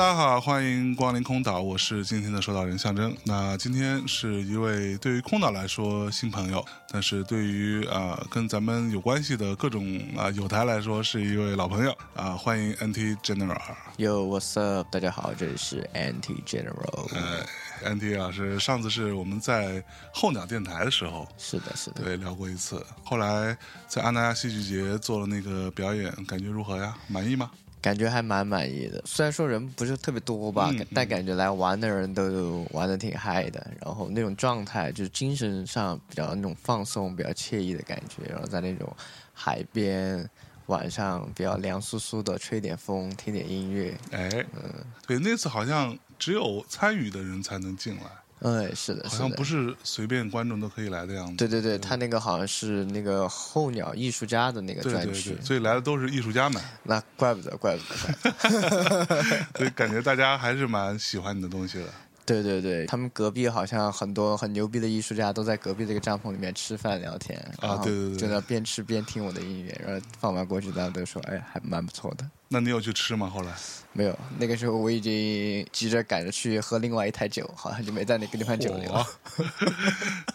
大家好，欢迎光临空岛，我是今天的收岛人象征。那今天是一位对于空岛来说新朋友，但是对于啊、跟咱们有关系的各种啊、友台来说是一位老朋友啊、欢迎 NT General。Yo, what's up？大家好，这里是 Anti General。呃，NT 老师上次是我们在候鸟电台的时候。是的，是的。对，聊过一次。后来在阿那亚戏剧节做了那个表演，感觉如何呀？满意吗？感觉还蛮满意的。虽然说人不是特别多吧，嗯但感觉来玩的人都玩的挺嗨的，然后那种状态就是精神上比较那种放松、比较惬意的感觉，然后在那种海边。晚上比较凉飕飕的，吹点风，听点音乐，哎，嗯对，那次好像只有参与的人才能进来，嗯，是的，好像不是随便观众都可以来的样子。对对对，他那个好像是那个候鸟艺术家的那个专区，对对，所以来的都是艺术家们，那怪不得，怪不得，怪不得所以感觉大家还是蛮喜欢你的东西的。对对对，他们隔壁好像很多很牛逼的艺术家都在隔壁这个帐篷里面吃饭聊天啊对对对就在边吃边听我的音乐，然后放完过去，大家都说哎还蛮不错的。那你有去吃吗？后来？没有，那个时候我已经急着赶着去喝另外一台酒，好像就没在那个地方久留。嚯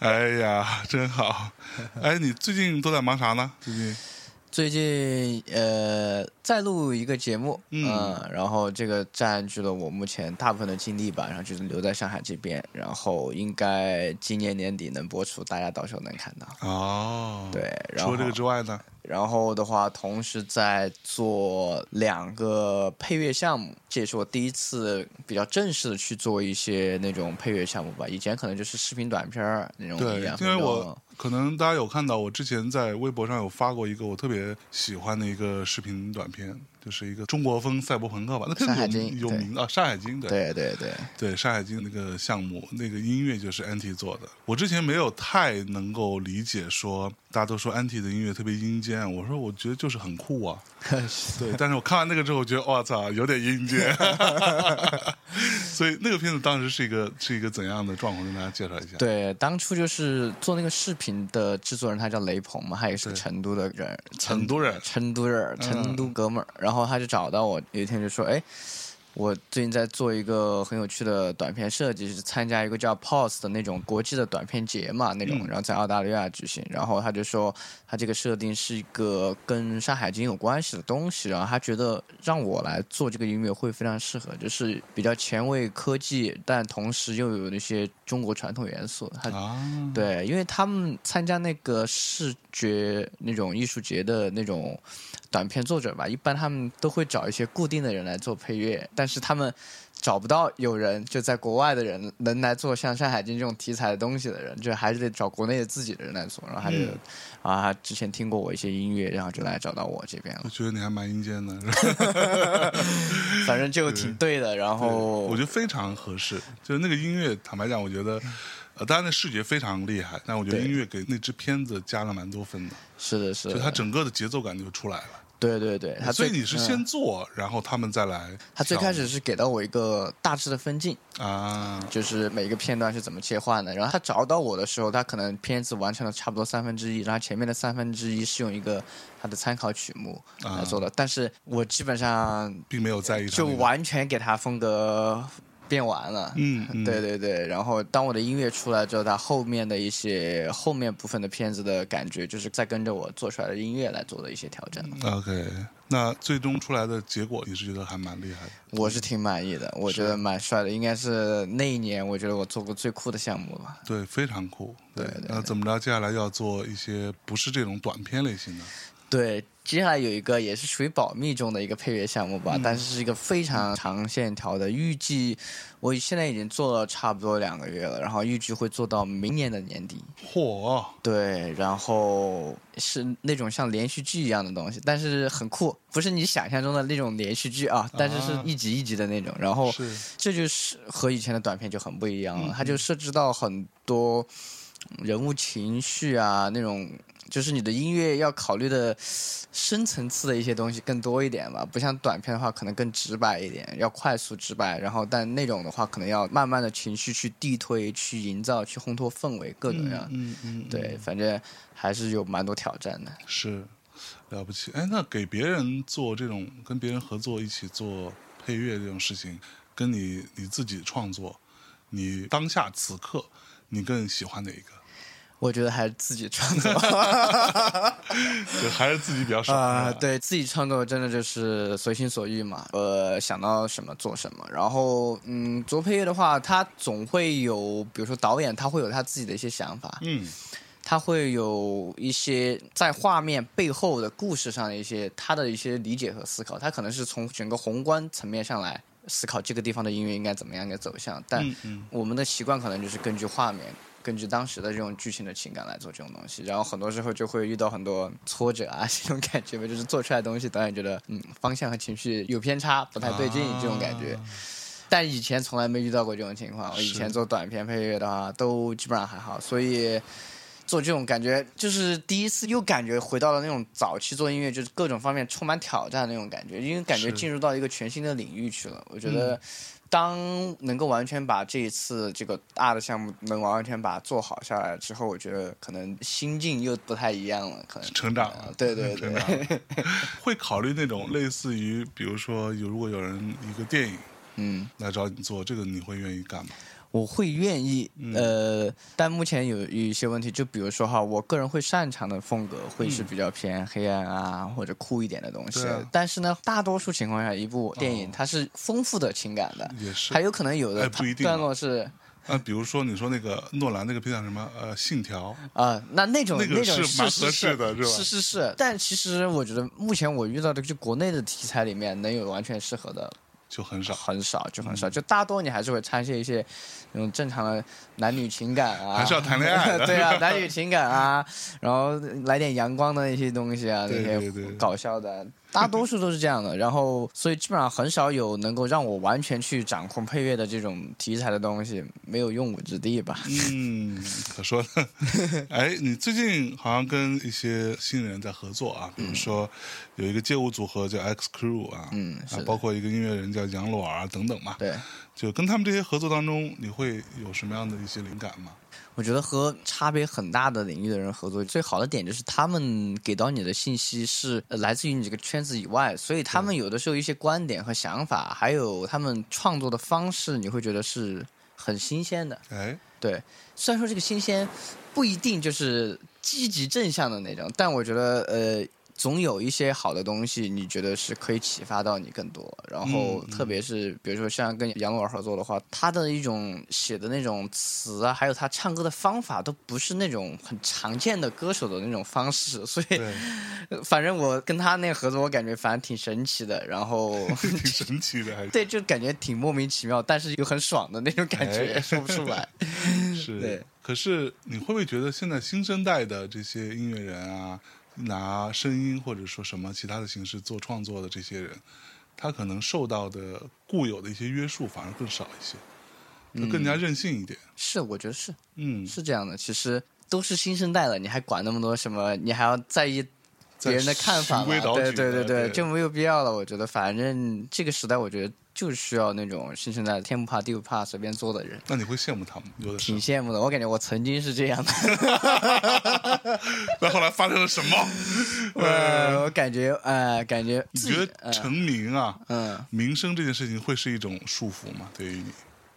哎呀，真好！哎，你最近都在忙啥呢？最近？最近呃在录一个节目，嗯嗯、然后这个占据了我目前大部分的精力吧，然后就是留在上海这边，然后应该今年年底能播出，大家到时候能看到。哦，。对，然后除了这个之外呢？然后的话，同时在做两个配乐项目，这也是我第一次比较正式的去做一些那种配乐项目吧。以前可能就是视频短片儿那种对因为我可能大家有看到，我之前在微博上有发过一个我特别喜欢的一个视频短片，就是一个中国风赛博朋克吧，那片子有经有名啊，《山海经》对对对对，对，《山海经》那个项目，那个音乐就是 Anti 做的。我之前没有太能够理解说，大家都说 Anti 的音乐特别阴间，我说我觉得就是很酷啊。对，但是我看完那个之后，我觉得我操，有点阴间。所以那个片子当时是一个是一个怎样的状况？跟大家介绍一下。对，当初就是做那个视频的制作人，他叫雷鹏嘛，他也是成都的人，成都人成都人，成都哥们儿。然后他就找到我，有一天就说：“哎，我最近在做一个很有趣的短片设计，是参加一个叫 POS 的那种国际的短片节嘛，那种，嗯然后在澳大利亚举行。然后他就说，他这个设定是一个跟《山海经》有关系的东西，然后他觉得让我来做这个音乐会非常适合，就是比较前卫科技，但同时又有那些中国传统元素。他啊，对，因为他们参加那个视觉那种艺术节的那种短片作者吧，一般他们都会找一些固定的人来做配乐，但是他们找不到有人就在国外的人能来做像《山海经》这种题材的东西的人，就还是得找国内的自己的人来做。然后他就、嗯啊，他之前听过我一些音乐，然后就来找到我这边了，我觉得你还蛮阴间的，是吧 反正就挺对的。然后我觉得非常合适。就是那个音乐，坦白讲，我觉得，呃，当然那视觉非常厉害，但我觉得音乐给那支片子加了蛮多分的，是的，是的，就它整个的节奏感就出来了。对对对，他所以你是嗯先做，然后他们再来。他最开始是给到我一个大致的分镜，啊，就是每个片段是怎么切换的。然后他找到我的时候，他可能片子完成了差不多三分之一，然后前面的三分之一是用一个他的参考曲目来做的。但是我基本上并没有在意就完全给他风格变完了。嗯嗯对对对，然后当我的音乐出来之后，它后面的一些后面部分的片子的感觉，就是在跟着我做出来的音乐来做的一些调整。OK，那最终出来的结果，你是觉得还蛮厉害的。我是挺满意的，我觉得蛮帅的，应该是那一年我觉得我做过最酷的项目吧。对，非常酷。对对那怎么着？接下来要做一些不是这种短片类型的。对，接下来有一个也是属于保密中的一个配乐项目吧，但是是一个非常长线条的，预计我现在已经做了差不多两个月了，然后预计会做到明年的年底。嚯，对，然后是那种像连续剧一样的东西，但是很酷，不是你想象中的那种连续剧啊，但是是啊一集一集的那种。然后这就是和以前的短片就很不一样了，嗯它就涉及到很多人物情绪啊，那种就是你的音乐要考虑的深层次的一些东西更多一点吧，不像短片的话可能更直白一点，要快速直白，然后但那种的话可能要慢慢的情绪去递推、去营造、去烘托氛围，各种各样。嗯嗯，嗯对，反正还是有蛮多挑战的。是了不起。哎，那给别人做这种跟别人合作一起做配乐这种事情，跟你你自己创作，你当下此刻你更喜欢哪一个？我觉得还是自己创作。就还是自己比较爽啊、对自己创作真的就是随心所欲嘛，呃，想到什么做什么。然后，嗯，做配乐的话，他总会有，比如说导演，他会有他自己的一些想法，嗯。他会有一些在画面背后的故事上的一些他的一些理解和思考，他可能是从整个宏观层面上来思考这个地方的音乐应该怎么样一个走向，但我们的习惯可能就是根据画面。根据当时的这种剧情的情感来做这种东西，然后很多时候就会遇到很多挫折啊，这种感觉吧，就是做出来的东西，导演觉得嗯方向和情绪有偏差，不太对劲、这种感觉。啊但以前从来没遇到过这种情况，我以前做短片配乐的话，都基本上还好，所以做这种感觉就是第一次又感觉回到了那种早期做音乐，就是各种方面充满挑战的那种感觉，因为感觉进入到一个全新的领域去了。我觉得，当能够完全把这一次这个大的项目能完全把它做好下来之后，我觉得可能心境又不太一样了，可能成长了呃对对对。会考虑那种类似于，比如说有如果有人一个电影嗯，来找你做，这个你会愿意干吗？我会愿意，嗯。呃，但目前有有一些问题，就比如说哈，我个人会擅长的风格会是比较偏黑暗啊、或者酷一点的东西，但是呢，大多数情况下，一部电影哦它是丰富的情感的，也是还有可能有哎的段落是。啊，比如说你说那个诺兰那个片叫什么？呃，《信条》啊、那那种那个种是蛮合是是适的是吧？是是是，但其实我觉得目前我遇到的就国内的题材里面能有完全适合的就很少，很少，就嗯很少，就大多你还是会掺些一些那种正常的男女情感啊，还是要谈恋爱的 对啊，男女情感啊，然后来点阳光的一些东西啊，对那些搞笑的，大多数都是这样的。然后，所以基本上很少有能够让我完全去掌控配乐的这种题材的东西，没有用武之地吧？嗯，可说呢。哎，你最近好像跟一些新人在合作啊，比如说有一个街舞组合叫 X Crew 啊，啊，嗯是包括一个音乐人叫杨洛儿等等嘛。对，就跟他们这些合作当中，你会有什么样的一些灵感吗？我觉得和差别很大的领域的人合作，最好的点就是他们给到你的信息是呃来自于你这个圈子以外，所以他们有的时候一些观点和想法，还有他们创作的方式，你会觉得是很新鲜的。哎，对，虽然说这个新鲜不一定就是积极正向的那种，但我觉得呃，总有一些好的东西，你觉得是可以启发到你更多。然后嗯特别是比如说像跟杨老师合作的话，他的一种写的那种词啊，还有他唱歌的方法，都不是那种很常见的歌手的那种方式，所以，反正我跟他那个合作，我感觉反正挺神奇的。然后。挺神奇的，还是 对，就感觉挺莫名其妙，但是又很爽的那种感觉，哎说不出来。是。对。可是你会不会觉得现在新生代的这些音乐人啊，拿声音或者说什么其他的形式做创作的这些人，他可能受到的固有的一些约束反而更少一些，就更加任性一点。是，我觉得是嗯，是这样的。其实都是新生代了，你还管那么多什么？你还要在意在别人的看法对对对对就没有必要了。我觉得，反正这个时代，我觉得就是需要那种新生代天不怕地不怕随便做的人。那你会羡慕他们，有的。挺羡慕的，我感觉我曾经是这样的。那后来发生了什么？呃，我感觉，呃，感觉你觉得成名啊、嗯名声这件事情会是一种束缚吗？对于你？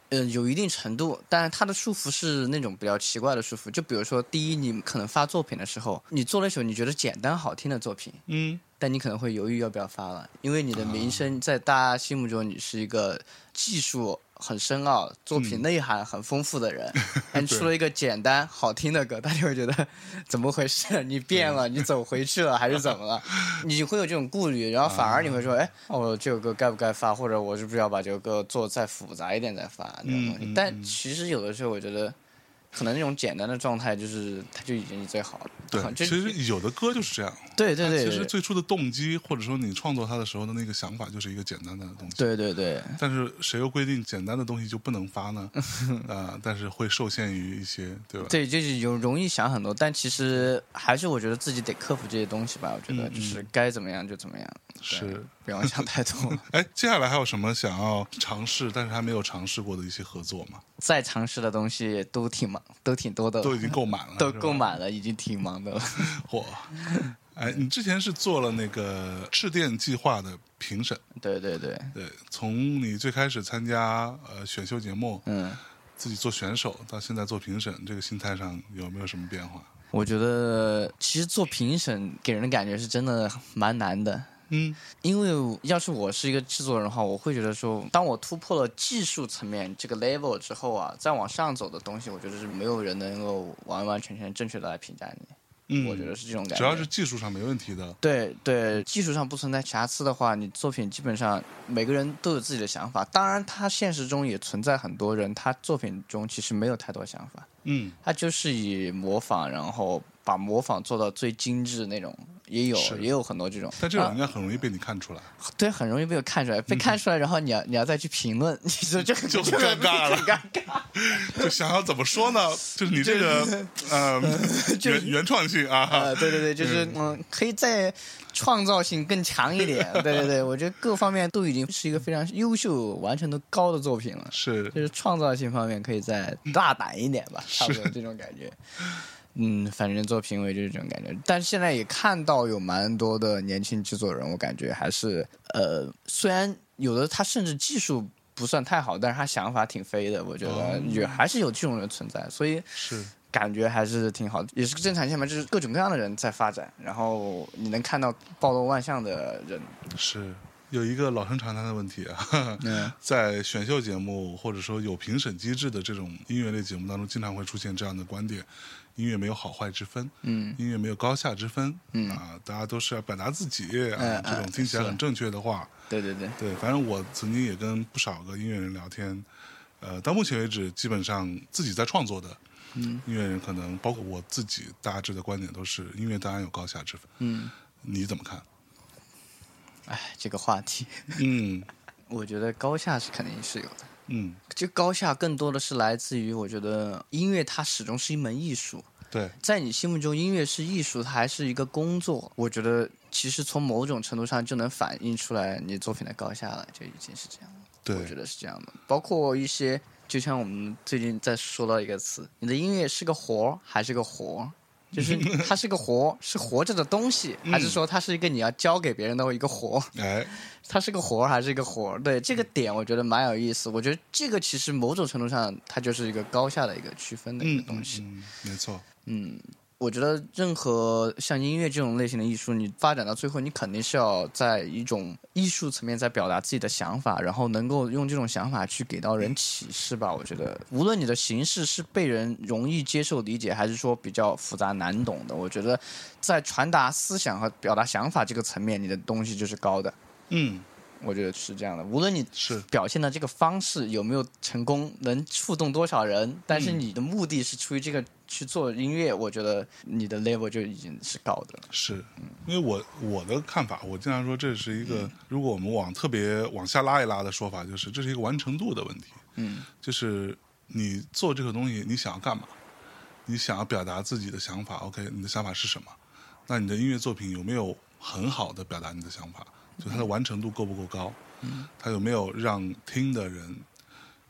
呃，有一定程度，但是它的束缚是那种比较奇怪的束缚。就比如说，第一，你可能发作品的时候，你做了一首你觉得简单好听的作品，嗯，但你可能会犹豫要不要发了，因为你的名声在大家心目中你是一个技术很深奥、作品内涵很丰富的人，你出了一个简单好听的歌，大家会觉得怎么回事？你变了，你走回去了还是怎么了？你会有这种顾虑，然后反而你会说，哎，我这首歌该不该发，或者我是不是要把这首歌做再复杂一点再发那种东西？但其实有的时候我觉得。可能那种简单的状态，就是它就已经是最好了。对，其实有的歌就是这样。对对对。其实最初的动机，或者说你创作它的时候的那个想法，就是一个简单的东西。对对对。但是谁又规定简单的东西就不能发呢？啊，但是会受限于一些，对吧？对，就是有容易想很多，但其实还是我觉得自己得克服这些东西吧。我觉得就是该怎么样就怎么样。是。不要想太多。哎，接下来还有什么想要尝试，但是还没有尝试过的一些合作吗？再尝试的东西都挺忙，都挺多的，都已经够满了，都够满了，已经挺忙的了。嚯！哎，你之前是做了那个赤电计划的评审？对对对对。从你最开始参加呃选秀节目，嗯，自己做选手，到现在做评审，这个心态上有没有什么变化？我觉得其实做评审给人的感觉是真的蛮难的。嗯，因为要是我是一个制作人的话，我会觉得说，当我突破了技术层面这个 level 之后啊，再往上走的东西，我觉得是没有人能够完完全全正确的来评价你。嗯，我觉得是这种感觉。只要是技术上没问题的。对对，技术上不存在瑕疵的话，你作品基本上每个人都有自己的想法。当然，他现实中也存在很多人，他作品中其实没有太多想法。嗯，他就是以模仿，然后把模仿做到最精致那种。也有也有很多这种，但这种应该很容易被你看出来。对，很容易被我看出来，被看出来，然后你要你要再去评论，你说这就很尴尬了，尴尬。就想要怎么说呢？就是你这个呃 原原创性啊，对对对，就是嗯，可以再创造性更强一点。对对对，我觉得各方面都已经是一个非常优秀、完成度高的作品了。是，就是创造性方面可以再大胆一点吧，差不多这种感觉。嗯，反正做评委就是这种感觉，但是现在也看到有蛮多的年轻制作人，我感觉还是呃，虽然有的他甚至技术不算太好，但是他想法挺飞的，我觉得也还是有这种人存在，所以是感觉还是挺好的，也是个正常现象，就是各种各样的人在发展，然后你能看到包罗万象的人。是有一个老生常谈的问题啊，在选秀节目或者说有评审机制的这种音乐类节目当中，经常会出现这样的观点。音乐没有好坏之分，嗯，音乐没有高下之分，嗯。啊，大家都是要表达自己啊，这种听起来很正确的话，对对对。对，反正我曾经也跟不少个音乐人聊天，呃，到目前为止，基本上自己在创作的嗯。音乐人，可能包括我自己，大致的观点都是音乐当然有高下之分，嗯，你怎么看？哎，这个话题，嗯，我觉得高下是肯定是有的。嗯，这高下更多的是来自于，我觉得音乐它始终是一门艺术。对，在你心目中，音乐是艺术，它还是一个工作？我觉得其实从某种程度上就能反映出来你作品的高下了，就已经是这样了。对，我觉得是这样的。包括一些，就像我们最近在说到一个词，你的音乐是个活儿还是个活儿？就是 它是个活，是活着的东西，还是说它是一个你要教给别人的一个活？哎，它是个活还是一个活？对这个点，我觉得蛮有意思。我觉得这个其实某种程度上，它就是一个高下的一个区分的一个东西。没错。嗯。我觉得任何像音乐这种类型的艺术，你发展到最后，你肯定是要在一种艺术层面在表达自己的想法，然后能够用这种想法去给到人启示吧。我觉得，无论你的形式是被人容易接受理解，还是说比较复杂难懂的，我觉得在传达思想和表达想法这个层面，你的东西就是高的。嗯。我觉得是这样的，无论你是表现的这个方式有没有成功，能触动多少人，但是你的目的是出于这个去做音乐，我觉得你的 level 就已经是高的。是，因为我我的看法，我经常说这是一个，如果我们往特别往下拉一拉的说法，就是这是一个完成度的问题。嗯，就是你做这个东西，你想要干嘛？你想要表达自己的想法，OK？你的想法是什么？那你的音乐作品有没有很好的表达你的想法？就它的完成度够不够高？嗯，它有没有让听的人？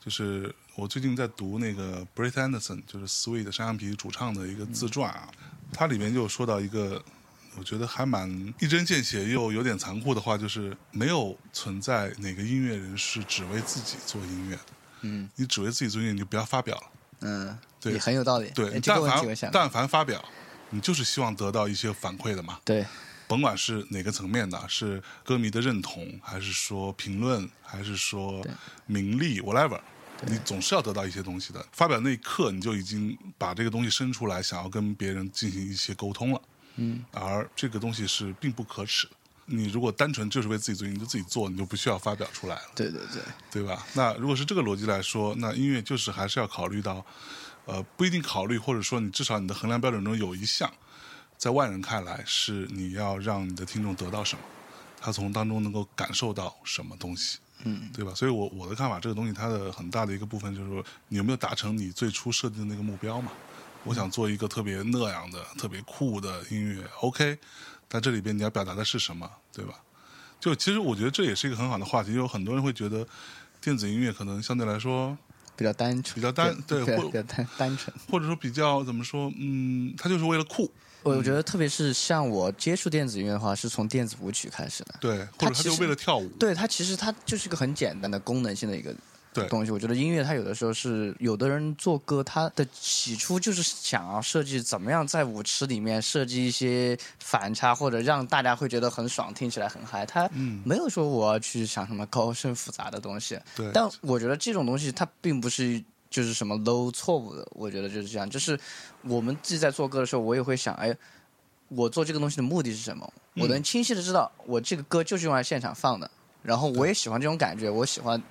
就是我最近在读那个 Brett Anderson，就是 Sweet 山羊皮主唱的一个自传啊，它里面就说到一个我觉得还蛮一针见血又有点残酷的话，就是没有存在哪个音乐人是只为自己做音乐的。嗯，你只为自己做音乐，你就不要发表了。嗯，对，很有道理。对，但凡但凡发表，你就是希望得到一些反馈的嘛。对。甭管是哪个层面的，是歌迷的认同，还是说评论，还是说名利，whatever，你总是要得到一些东西的。发表那一刻，你就已经把这个东西伸出来，想要跟别人进行一些沟通了。嗯，而这个东西是并不可耻的。你如果单纯就是为自己做，你就自己做，你就不需要发表出来了。对对对，对吧？那如果是这个逻辑来说，那音乐就是还是要考虑到，呃，不一定考虑，或者说你至少你的衡量标准中有一项，在外人看来是你要让你的听众得到什么，他从当中能够感受到什么东西，嗯，对吧？所以我我的看法，这个东西它的很大的一个部分就是说，你有没有达成你最初设定的那个目标嘛？我想做一个特别那样的、特别酷的音乐，OK，但这里边你要表达的是什么，对吧？就其实我觉得这也是一个很好的话题，因为有很多人会觉得电子音乐可能相对来说，比较单纯，比较单对或比较单单纯。或者说比较怎么说，嗯，它就是为了酷，我觉得特别是像我接触电子音乐的话，是从电子舞曲开始的。对，或它就为了跳舞，对它其实它就是一个很简单的功能性的一个对东西。我觉得音乐它有的时候是有的人做歌，他的起初就是想要设计怎么样在舞池里面设计一些反差，或者让大家会觉得很爽，听起来很嗨。他嗯没有说我要去想什么高深复杂的东西。对，但我觉得这种东西它并不是就是什么 low 错误的，我觉得就是这样。就是我们自己在做歌的时候，我也会想，哎，我做这个东西的目的是什么？我能清晰的知道，我这个歌就是用来现场放的。然后我也喜欢这种感觉，我喜欢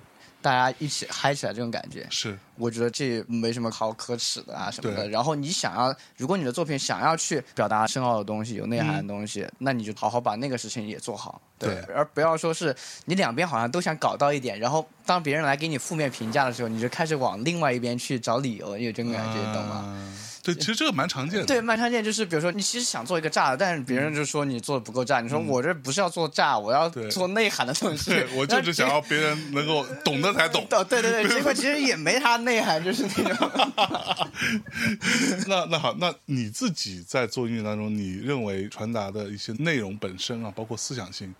大家一起嗨起来这种感觉。是我觉得这没什么好可耻的啊什么的。然后你想要，如果你的作品想要去表达深奥的东西、有内涵的东西，那你就好好把那个事情也做好。对，对而不要说是你两边好像都想搞到一点，然后当别人来给你负面评价的时候，你就开始往另外一边去找理由，有这种感觉，懂吗？啊对，其实这个蛮常见的，对，蛮常见就是，比如说你其实想做一个炸的，但是别人就说你做的不够炸。你说我这不是要做炸，我要做内涵的东西对。我就是想要别人能够懂得才懂。哦，对对对，结果其实也没啥内涵，就是那种。那那好，那你自己在做音乐当中，你认为传达的一些内容本身啊，包括思想性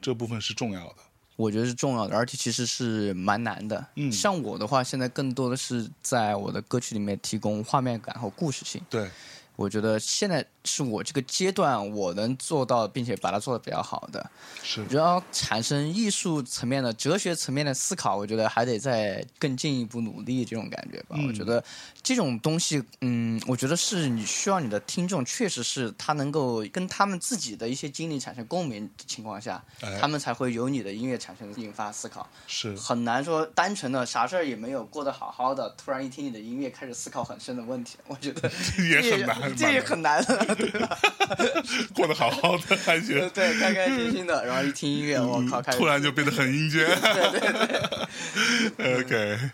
这部分是重要的。我觉得是重要的，而且其实是蛮难的。嗯像我的话，现在更多的是在我的歌曲里面提供画面感和故事性。对，我觉得现在是我这个阶段我能做到，并且把它做的比较好的。是只要产生艺术层面的、哲学层面的思考，我觉得还得再更进一步努力这种感觉吧。嗯我觉得这种东西，嗯，我觉得是你需要你的听众，确实是他能够跟他们自己的一些经历产生共鸣的情况下，哎他们才会有你的音乐产生引发思考。是，很难说单纯的啥事儿也没有过得好好的，突然一听你的音乐开始思考很深的问题，我觉得 也很难这也很难的，对吧？过得好好的，开心，对，开开心心的，然后一听音乐，我靠，突然就变得很阴间。OK，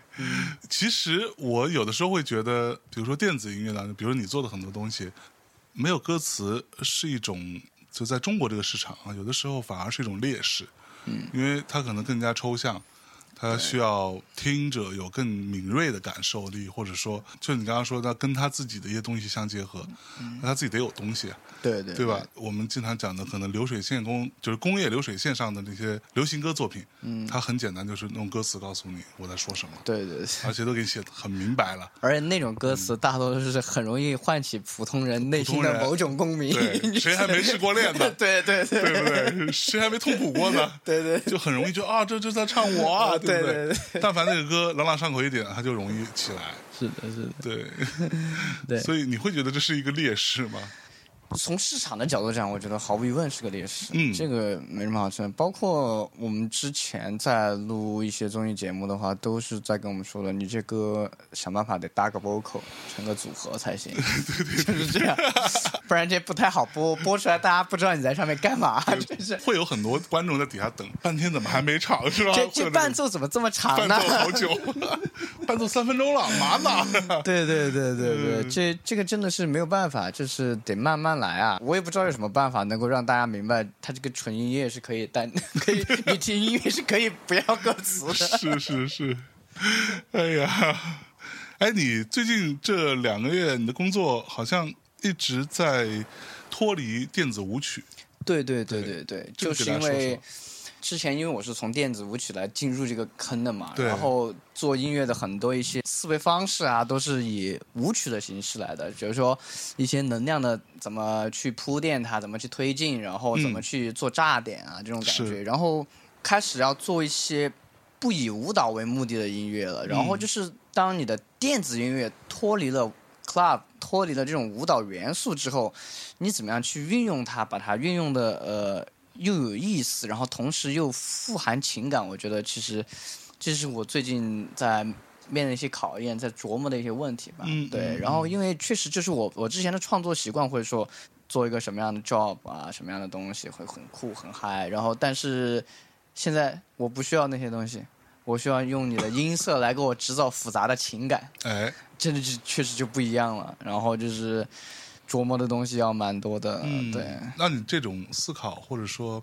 其实我有的时候会觉得，比如说电子音乐当中，比如说你做的很多东西，没有歌词是一种，就在中国这个市场啊，有的时候反而是一种劣势，嗯，因为它可能更加抽象。它需要听者有更敏锐的感受力，或者说，就你刚刚说的，跟他自己的一些东西相结合，那他自己得有东西啊。对对对吧？？我们经常讲的可能流水线工，就是工业流水线上的那些流行歌作品，嗯，它很简单，就是用歌词告诉你我在说什么，对对对，而且都给你写的很明白了。而且那种歌词大多都是很容易唤起普通人内心的某种共鸣。对，谁还没失过恋呢？对对对对不对？谁还没痛苦过呢？对对就很容易就啊，这这在唱我啊，对不对对 但凡那个歌朗朗上口一点，它就容易起来。是的，是的。对，对所以你会觉得这是一个劣势吗？从市场的角度讲，我觉得毫无疑问是个劣势。嗯这个没什么好说的。包括我们之前在录一些综艺节目的话，都是在跟我们说的，你这歌想办法得搭个 vocal，成个组合才行。对对对就是这样，不然这不太好播，播出来大家不知道你在上面干嘛。就是会有很多观众在底下等半天，怎么还没唱？是吧？这这伴奏怎么这么长呢伴呢？奏好久，伴奏三分钟了，嘛呢？对对对对对，嗯这这个真的是没有办法，就是得慢慢来啊。我也不知道有什么办法能够让大家明白，它这个纯音乐是可以单 可以，你听音乐是可以不要歌词的。是是是，哎呀，哎，你最近这两个月你的工作好像一直在脱离电子舞曲，对对对对对，这个就是因为说之前因为我是从电子舞曲来进入这个坑的嘛，然后做音乐的很多一些思维方式啊，都是以舞曲的形式来的，比如说一些能量的怎么去铺垫它，怎么去推进，然后怎么嗯去做炸点啊、这种感觉，然后开始要做一些不以舞蹈为目的的音乐了。然后就是当你的电子音乐脱离了 club，脱离了这种舞蹈元素之后，你怎么样去运用它，把它运用的呃又有意思，然后同时又富含情感？我觉得其实这是我最近在。面临一些考验，在琢磨的一些问题吧。嗯对，嗯然后因为确实就是我我之前的创作习惯会说做一个什么样的 job 啊，什么样的东西会很酷很嗨。然后但是现在我不需要那些东西，我需要用你的音色来给我制造复杂的情感，哎，这就确实就不一样了。然后就是琢磨的东西要蛮多的，嗯，对。那你这种思考或者说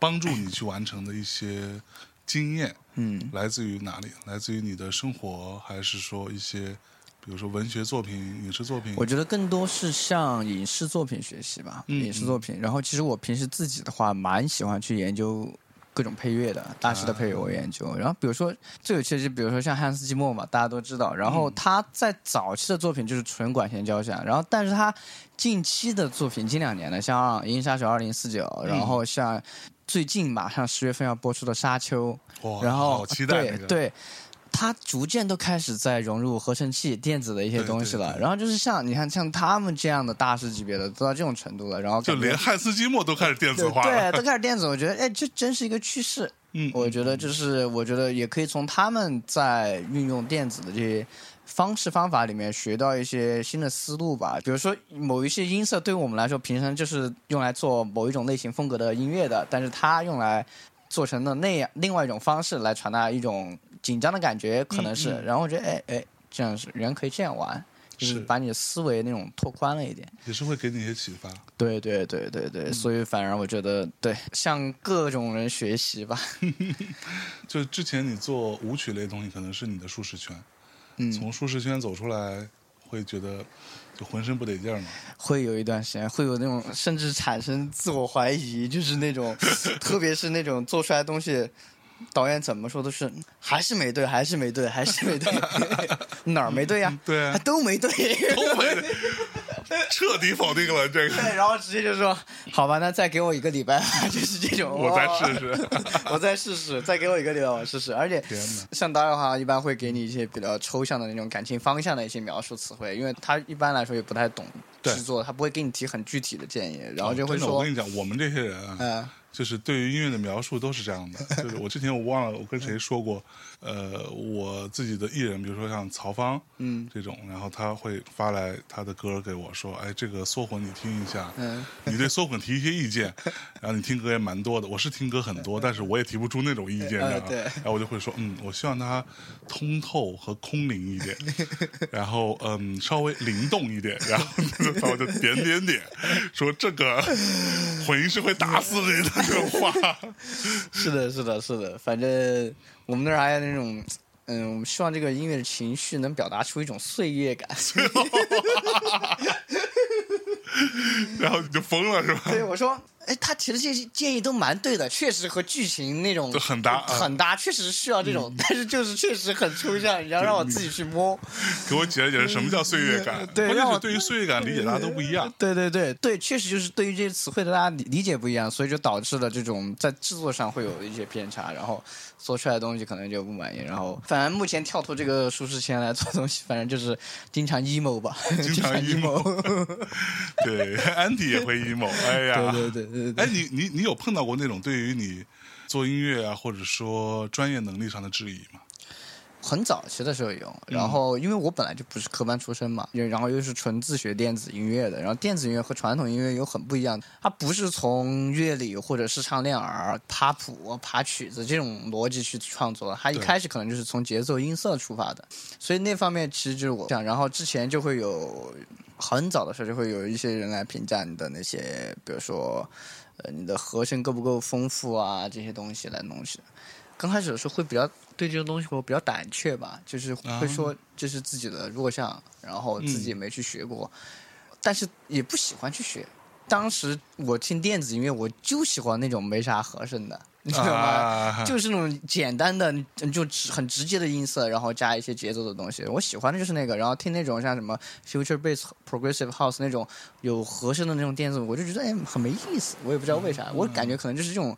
帮助你去完成的一些经验，嗯，来自于哪里？来自于你的生活，还是说一些，比如说文学作品、影视作品？我觉得更多是向影视作品学习吧，嗯影视作品。然后其实我平时自己的话，蛮喜欢去研究各种配乐的，大师的配乐我研究。然后比如说最有趣的就比如说像汉斯季默嘛，大家都知道。然后他在早期的作品就是纯管弦交响，然后但是他近期的作品，近两年的像《银翼杀手二零四九》，然后像最近马上十月份要播出的《沙丘》，然后好期待那个。对对，它逐渐都开始在融入合成器、电子的一些东西了。对对然后就是像你看，像他们这样的大师级别的，都到这种程度了，然后就连汉斯季默都开始电子化了。对，都开始电子，我觉得哎，这真是一个趋势。嗯，我觉得就是，我觉得也可以从他们在运用电子的这些方式方法里面学到一些新的思路吧。比如说，某一些音色对于我们来说，平常就是用来做某一种类型风格的音乐的，但是它用来做成了那样另外一种方式来传达一种紧张的感觉，可能是。嗯嗯然后我觉得，哎哎，这样是人可以这样玩，就是是把你的思维那种拓宽了一点。也是会给你一些启发。对对对对嗯对，所以反而我觉得，对向各种人学习吧。就之前你做舞曲类东西，可能是你的舒适圈，嗯，从舒适圈走出来，会觉得就浑身不得劲儿嘛。会有一段时间，会有那种甚至产生自我怀疑，就是那种，特别是那种做出来的东西，导演怎么说都是还是没对，还是没对，还是没对，哪儿没对呀、对啊都没对。都没得，彻底否定了这个。对，然后直接就说：“好吧，那再给我一个礼拜吧。”就是这种，我再试试。我再试试，再给我一个礼拜，我试试。而且，像导演的话，一般会给你一些比较抽象的那种感情方向的一些描述词汇，因为他一般来说也不太懂制作，他不会给你提很具体的建议，然后就会真的，我跟你讲，我们这些人啊，嗯就是对于音乐的描述都是这样的。就是我之前我忘了我跟谁说过，呃，我自己的艺人，比如说像曹芳，嗯。这种，然后他会发来他的歌给我说，哎，这个缩混你听一下，嗯，你对缩混提一些意见，然后你听歌也蛮多的，我是听歌很多，但是我也提不出那种意见，对。然后我就会说，嗯，我希望它通透和空灵一点，然后嗯，稍微灵动一点，然后然后就点点点，说这个混音是会打死你的这种话，是的，是的，是的，反正我们那儿还有那种。嗯，我们希望这个音乐的情绪能表达出一种岁月感。然后你就疯了是吧？对，我说，哎，他提的这些建议都蛮对的，确实和剧情那种就很搭很搭，确实需要这种，但是就是确实很抽象，你要让我自己去摸。给我解释解释什么叫岁月感，对让我关键是对于岁月感理解大家都不一样。对对对对，确实就是对于这些词汇的大家理理解不一样，所以就导致了这种在制作上会有一些偏差，然后做出来的东西可能就不满意。然后反正目前跳脱这个舒适圈来做东西，反正就是经常 emo 吧，经常 emo。对，安迪也会 emo，哎呀，对对对对对哎，你你你有碰到过那种对于你做音乐啊，或者说专业能力上的质疑吗？很早期的时候有，嗯然后因为我本来就不是科班出身嘛，又然后又是纯自学电子音乐的，然后电子音乐和传统音乐有很不一样，它不是从乐理或者是唱练耳、爬谱、爬曲子这种逻辑去创作的，它一开始可能就是从节奏音色出发的，所以那方面其实就是我想，然后之前就会有很早的时候就会有一些人来评价你的那些，比如说呃你的和声够不够丰富啊这些东西来弄西。刚开始的时候会比较对这个东西会比较胆怯吧，就是会说这是自己的弱项，然后自己也没去学过，但是也不喜欢去学。当时我听电子音乐，我就喜欢那种没啥和声的，你知道吗？啊，就是那种简单的，就直很直接的音色，然后加一些节奏的东西。我喜欢的就是那个，然后听那种像什么 future bass、progressive house 那种有和声的那种电子，我就觉得哎很没意思。我也不知道为啥，我感觉可能就是这种呃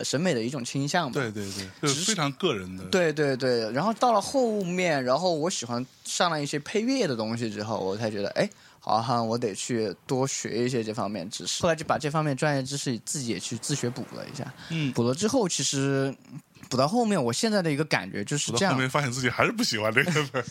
审美的一种倾向嘛。对对对，就是非常个人的。对对对，然后到了后面，然后我喜欢上了一些配乐的东西之后，我才觉得，哎，好像我得去多学一些这方面知识。后来就把这方面专业知识自己也去自学补了一下。嗯，补了之后，其实补到后面，我现在的一个感觉就是这样后。面发现自己还是不喜欢这个。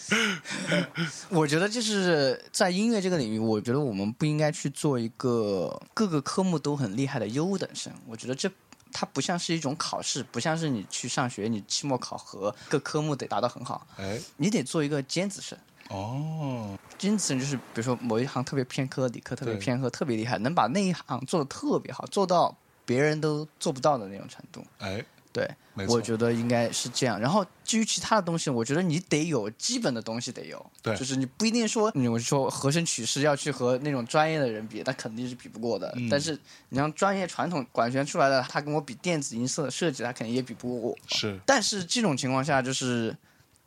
我觉得就是在音乐这个领域，我觉得我们不应该去做一个各个科目都很厉害的优等生。我觉得这它不像是一种考试，不像是你去上学，你期末考核各科目得达到很好，哎，你得做一个尖子生。哦，尖子生就是比如说某一行特别偏科，理科特别偏科，特别厉害，能把那一行做的特别好，做到别人都做不到的那种程度。哎，对，我觉得应该是这样。然后至于其他的东西，我觉得你得有基本的东西得有，对就是你不一定说，你我说和声曲式要去和那种专业的人比，那肯定是比不过的。嗯但是你像专业传统管弦出来的，他跟我比电子音色的设计，他肯定也比不过我。是，但是这种情况下，就是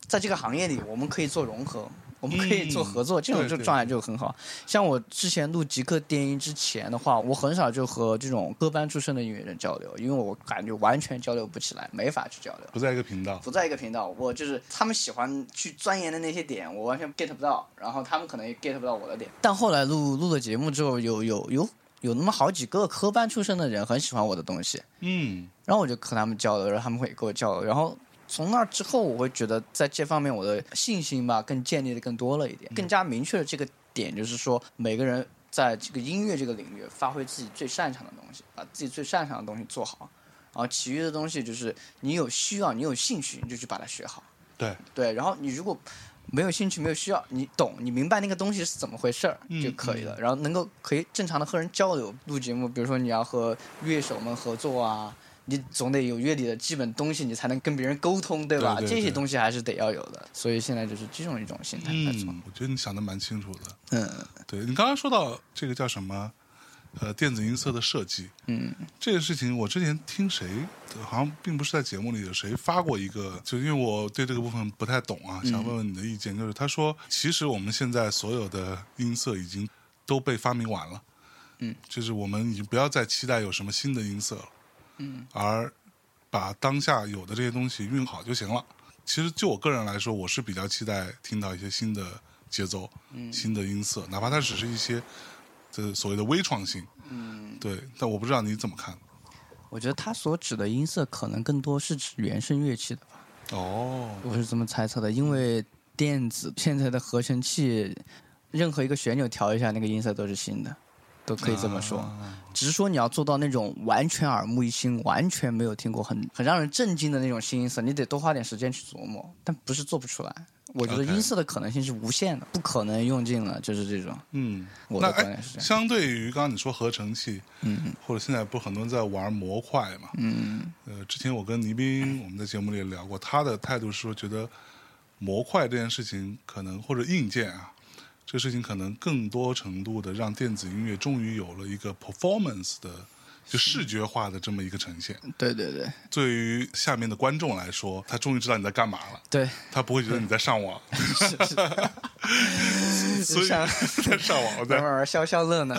在这个行业里，我们可以做融合，我们可以做合作，这种就状态就很好。像我之前录极客电音之前的话，我很少就和这种科班出身的音乐人交流，因为我感觉完全交流不起来，没法去交流。不在一个频道。不在一个频道，我就是他们喜欢去钻研的那些点，我完全 get 不到，然后他们可能也 get 不到我的点。但后来录录了节目之后，有有有有那么好几个科班出身的人很喜欢我的东西，嗯，然后我就和他们交流，然后他们会跟我交流，然后从那之后，我会觉得在这方面我的信心吧更建立的更多了一点，更加明确的这个点就是说，每个人在这个音乐这个领域发挥自己最擅长的东西，把自己最擅长的东西做好，然后其余的东西就是你有需要，你有兴趣，你就去把它学好。对，对，然后你如果没有兴趣、没有需要，你懂，你明白那个东西是怎么回事儿嗯就可以了。然后能够可以正常的和人交流，录节目，比如说你要和乐手们合作啊，你总得有乐理的基本东西，你才能跟别人沟通，对吧？对对对这些东西还是得要有的。所以现在就是这种一种心态在做。嗯，我觉得你想的蛮清楚的。嗯对你刚刚说到这个叫什么，呃，电子音色的设计，嗯这个事情，我之前听谁好像并不是在节目里有谁发过一个，就因为我对这个部分不太懂啊，想问问你的意见。就是他说，其实我们现在所有的音色已经都被发明完了，嗯，就是我们已经不要再期待有什么新的音色了，嗯，而把当下有的这些东西运好就行了。其实就我个人来说，我是比较期待听到一些新的节奏、嗯新的音色，哪怕它只是一些这所谓的微创新。嗯，对，但我不知道你怎么看。我觉得他所指的音色可能更多是指原声乐器的吧。哦，我是这么猜测的，因为电子现在的合成器，任何一个旋钮调一下，那个音色都是新的，都可以这么说。啊只是说你要做到那种完全耳目一新、完全没有听过很很让人震惊的那种新音色，你得多花点时间去琢磨，但不是做不出来。我觉得音色的可能性是无限的，不可能用尽了，就是这种。嗯，我的观点是，这样。相对于刚刚你说合成器，嗯或者现在不是很多人在玩模块嘛？嗯呃，之前我跟倪斌我们在节目里也聊过，他的态度是说，觉得模块这件事情可能或者硬件啊，这个事情可能更多程度的让电子音乐终于有了一个 performance 的。就视觉化的这么一个呈现，对对对。对于下面的观众来说，他终于知道你在干嘛了，对，他不会觉得你在上网，是是，所以像 在上网，在玩玩消消乐呢。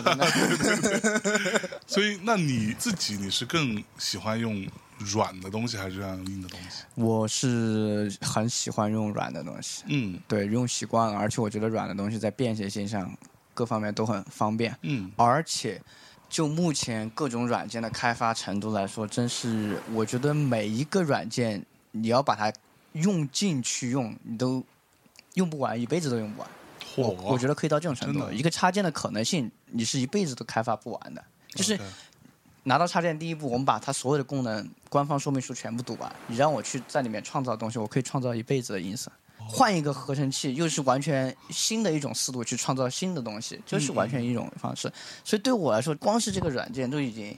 所以，那你自己你是更喜欢用软的东西，还是用硬的东西？我是很喜欢用软的东西，嗯。对，用习惯了，而且我觉得软的东西在便携性上各方面都很方便，嗯。而且就目前各种软件的开发程度来说，真是我觉得每一个软件你要把它用进去用，你都用不完，一辈子都用不完。我我觉得得可以到这种程度，一个插件的可能性，你是一辈子都开发不完的。就是拿到插件第一步，我们把它所有的功能官方说明书全部读完，你让我去在里面创造东西，我可以创造一辈子的音色。换一个合成器，又是完全新的一种思路去创造新的东西，就是完全一种方式。所以对我来说，光是这个软件都已经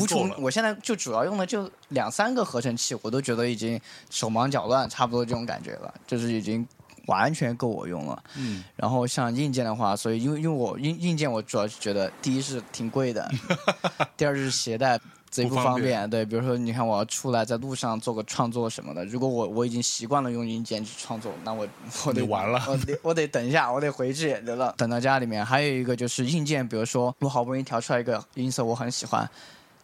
无穷了。。我现在就主要用的就两三个合成器，我都觉得已经手忙脚乱，差不多这种感觉了，就是已经完全够我用了。嗯然后像硬件的话，所以因为因为我硬硬件我主要是觉得，第一是挺贵的，第二就是携带贼不不方方便。对，比如说你看我要出来在路上做个创作什么的，如果我我已经习惯了用硬件去创作，那我我得完了我得我得等一下，我得回去得了，等到家里面。还有一个就是硬件，比如说我好不容易调出来一个音色我很喜欢，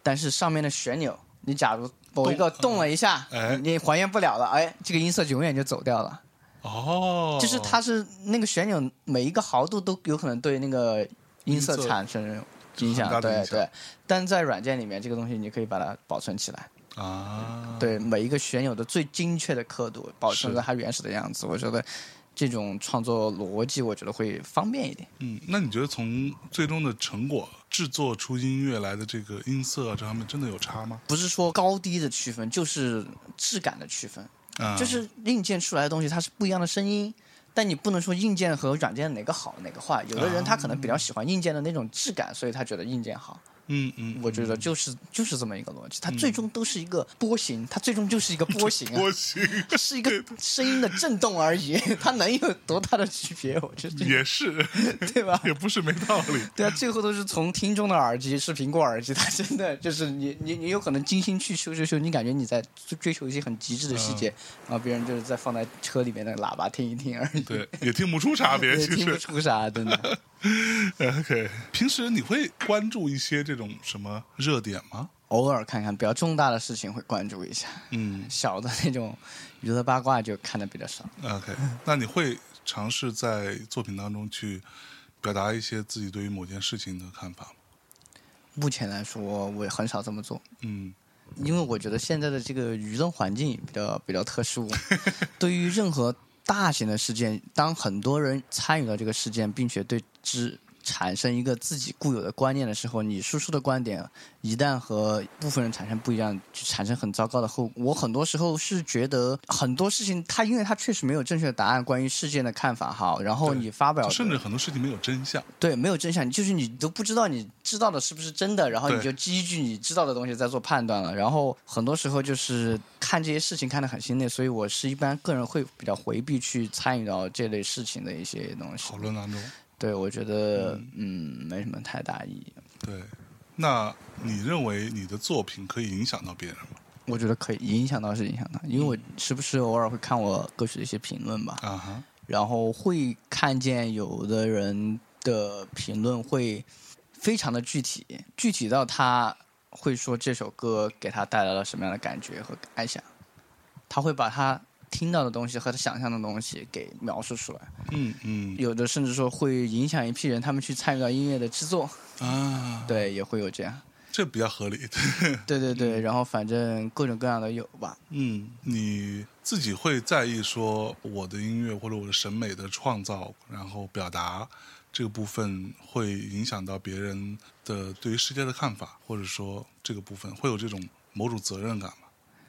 但是上面的旋钮你假如某一个动动了一下，哎你还原不了了，哎，这个音色就永远就走掉了。哦，就是它是那个旋钮每一个毫度都有可能对那个音色产生影响，对对。但在软件里面，这个东西你可以把它保存起来，啊，对每一个旋钮的最精确的刻度保存是在它原始的样子。我觉得这种创作逻辑，我觉得会方便一点。嗯，那你觉得从最终的成果制作出音乐来的这个音色啊这方面真的有差吗？不是说高低的区分，就是质感的区分。啊，就是硬件出来的东西，它是不一样的声音，但你不能说硬件和软件哪个好哪个坏。有的人他可能比较喜欢硬件的那种质感，所以他觉得硬件好。嗯嗯，我觉得就是就是这么一个逻辑，它最终都是一个波形，它最终就是一个波形啊，波形它是一个声音的震动而已，它能有多大的区别？我觉得也是，对吧？也不是没道理。对啊，最后都是从听众的耳机是苹果耳机，它真的就是你你你有可能精心去修修修，你感觉你在追追求一些很极致的细节，然后别人就是在放在车里面的喇叭听一听而已，对，也听不出差别，也听不。出啥，真的。OK，平时你会关注一些这种什么热点吗？偶尔看看比较重大的事情会关注一下，嗯小的那种娱乐八卦就看的比较少。，OK，那你会尝试在作品当中去表达一些自己对于某件事情的看法吗？目前来说，我也很少这么做。嗯因为我觉得现在的这个舆论环境比较比较特殊，对于任何大型的事件，当很多人参与到这个事件，并且对之产生一个自己固有的观念的时候，你输出的观点一旦和部分人产生不一样，就产生很糟糕的后果。我很多时候是觉得很多事情，他因为他确实没有正确的答案，关于事件的看法哈，然后你发表的甚至很多事情没有真相。对，没有真相，就是你都不知道你知道的是不是真的，然后你就基于你知道的东西在做判断了。然后很多时候就是看这些事情看得很心累，所以我是一般个人会比较回避去参与到这类事情的一些东西讨。论当中，对，我觉得嗯。没什么太大意义。对，那你认为你的作品可以影响到别人吗？我觉得可以影响到是影响到，因为我时不时偶尔会看我歌曲的一些评论吧，啊哈，然后会看见有的人的评论会非常的具体，具体到他会说这首歌给他带来了什么样的感觉和感想，他会把他听到的东西和他想象的东西给描述出来，嗯嗯。有的甚至说会影响一批人，他们去参与到音乐的制作，啊，对，也会有这样，这比较合理。对对对，然后反正各种各样的有吧，嗯，你自己会在意说我的音乐或者我的审美的创造，然后表达这个部分会影响到别人的对于世界的看法，或者说这个部分会有这种某种责任感吗？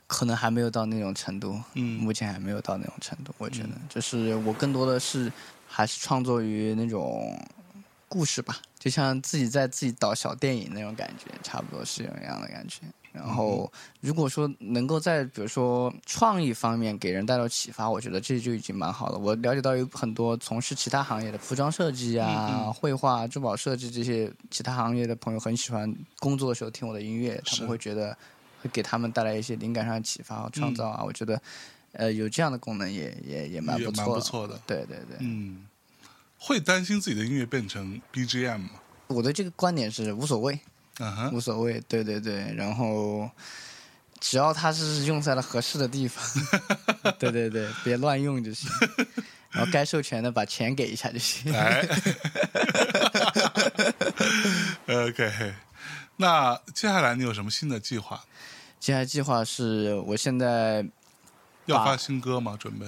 可能还没有到那种程度，嗯目前还没有到那种程度。我觉得，就是我更多的是还是创作于那种故事吧，就像自己在自己导小电影那种感觉，差不多是有那样的感觉。然后，如果说能够在比如说创意方面给人带来启发，我觉得这就已经蛮好了。我了解到有很多从事其他行业的服装设计啊、嗯嗯绘画、珠宝设计这些其他行业的朋友，很喜欢工作的时候听我的音乐，他们会觉得会给他们带来一些灵感上的启发和创造啊。我觉得，呃，有这样的功能也也也蛮不错的。不错的。对对对，嗯，会担心自己的音乐变成 BGM 吗？我的这个观点是无所谓，嗯哼，无所谓。对对对，然后只要它是用在了合适的地方，对对对，别乱用就行。然后该授权的把钱给一下就行。哎，OK，那接下来你有什么新的计划？接下来计划是我现在要发新歌吗？准备？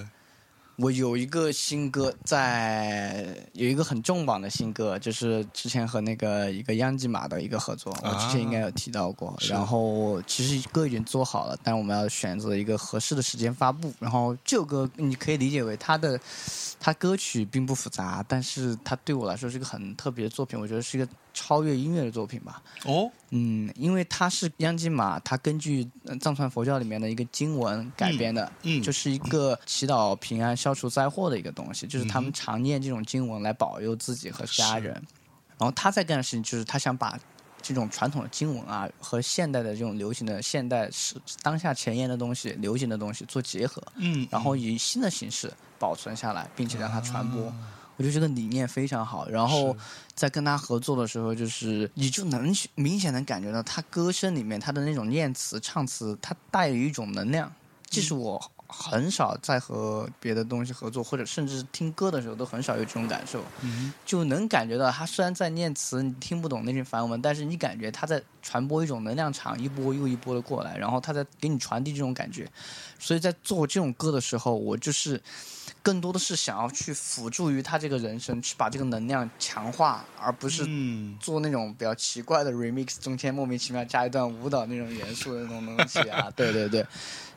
我有一个新歌在，有一个很重磅的新歌，就是之前和那个一个央吉玛的一个合作，我之前应该有提到过。是然后其实歌已经做好了，但我们要选择一个合适的时间发布。然后这首歌你可以理解为它的，它歌曲并不复杂，但是它对我来说是一个很特别的作品，我觉得是一个超越音乐的作品吧。哦，嗯，因为它是央吉玛，它根据呃藏传佛教里面的一个经文改编的，嗯就是一个祈祷平安、消除灾祸的一个东西，就是他嗯们常念这种经文来保佑自己和家人。然后他在干的事情就是他想把这种传统的经文啊和现代的这种流行的现代是当下前沿的东西、流行的东西做结合，嗯，然后以新的形式保存下来，并且让它传播。我觉得这个理念非常好。然后在跟他合作的时候，就是你就能明显能感觉到他歌声里面他的那种念词、唱词，它带有一种能量，这是我。很少在和别的东西合作，或者甚至听歌的时候都很少有这种感受，就能感觉到他虽然在念词，你听不懂那些梵文，但是你感觉他在传播一种能量场，一波又一波的过来，然后他在给你传递这种感觉。所以在做这种歌的时候，我就是更多的是想要去辅助于他这个人生，去把这个能量强化，而不是做那种比较奇怪的 remix，中间莫名其妙加一段舞蹈那种元素的那种东西啊。对对对。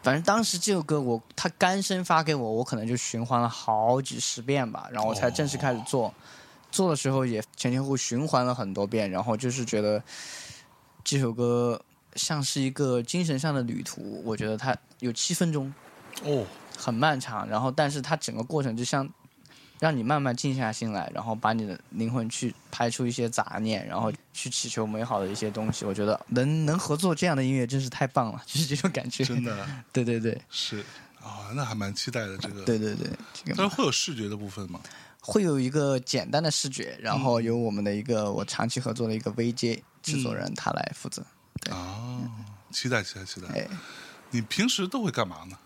反正当时这首歌我他干声发给我，我可能就循环了好几十遍吧，然后我才正式开始做。做的时候也前前后后循环了很多遍，然后就是觉得这首歌像是一个精神上的旅途。我觉得它有七分钟，哦，很漫长。然后，但是它整个过程就像。让你慢慢静下心来，然后把你的灵魂去排除一些杂念，然后去祈求美好的一些东西。我觉得能能合作这样的音乐真是太棒了，就是这种感觉。真的，对对对，是啊，那还蛮期待的这个。对对对，但是会有视觉的部分吗？会有一个简单的视觉，然后由我们的一个我长期合作的一个 VJ 制作人他来负责。哦，期待期待期待！哎，你平时都会干嘛呢？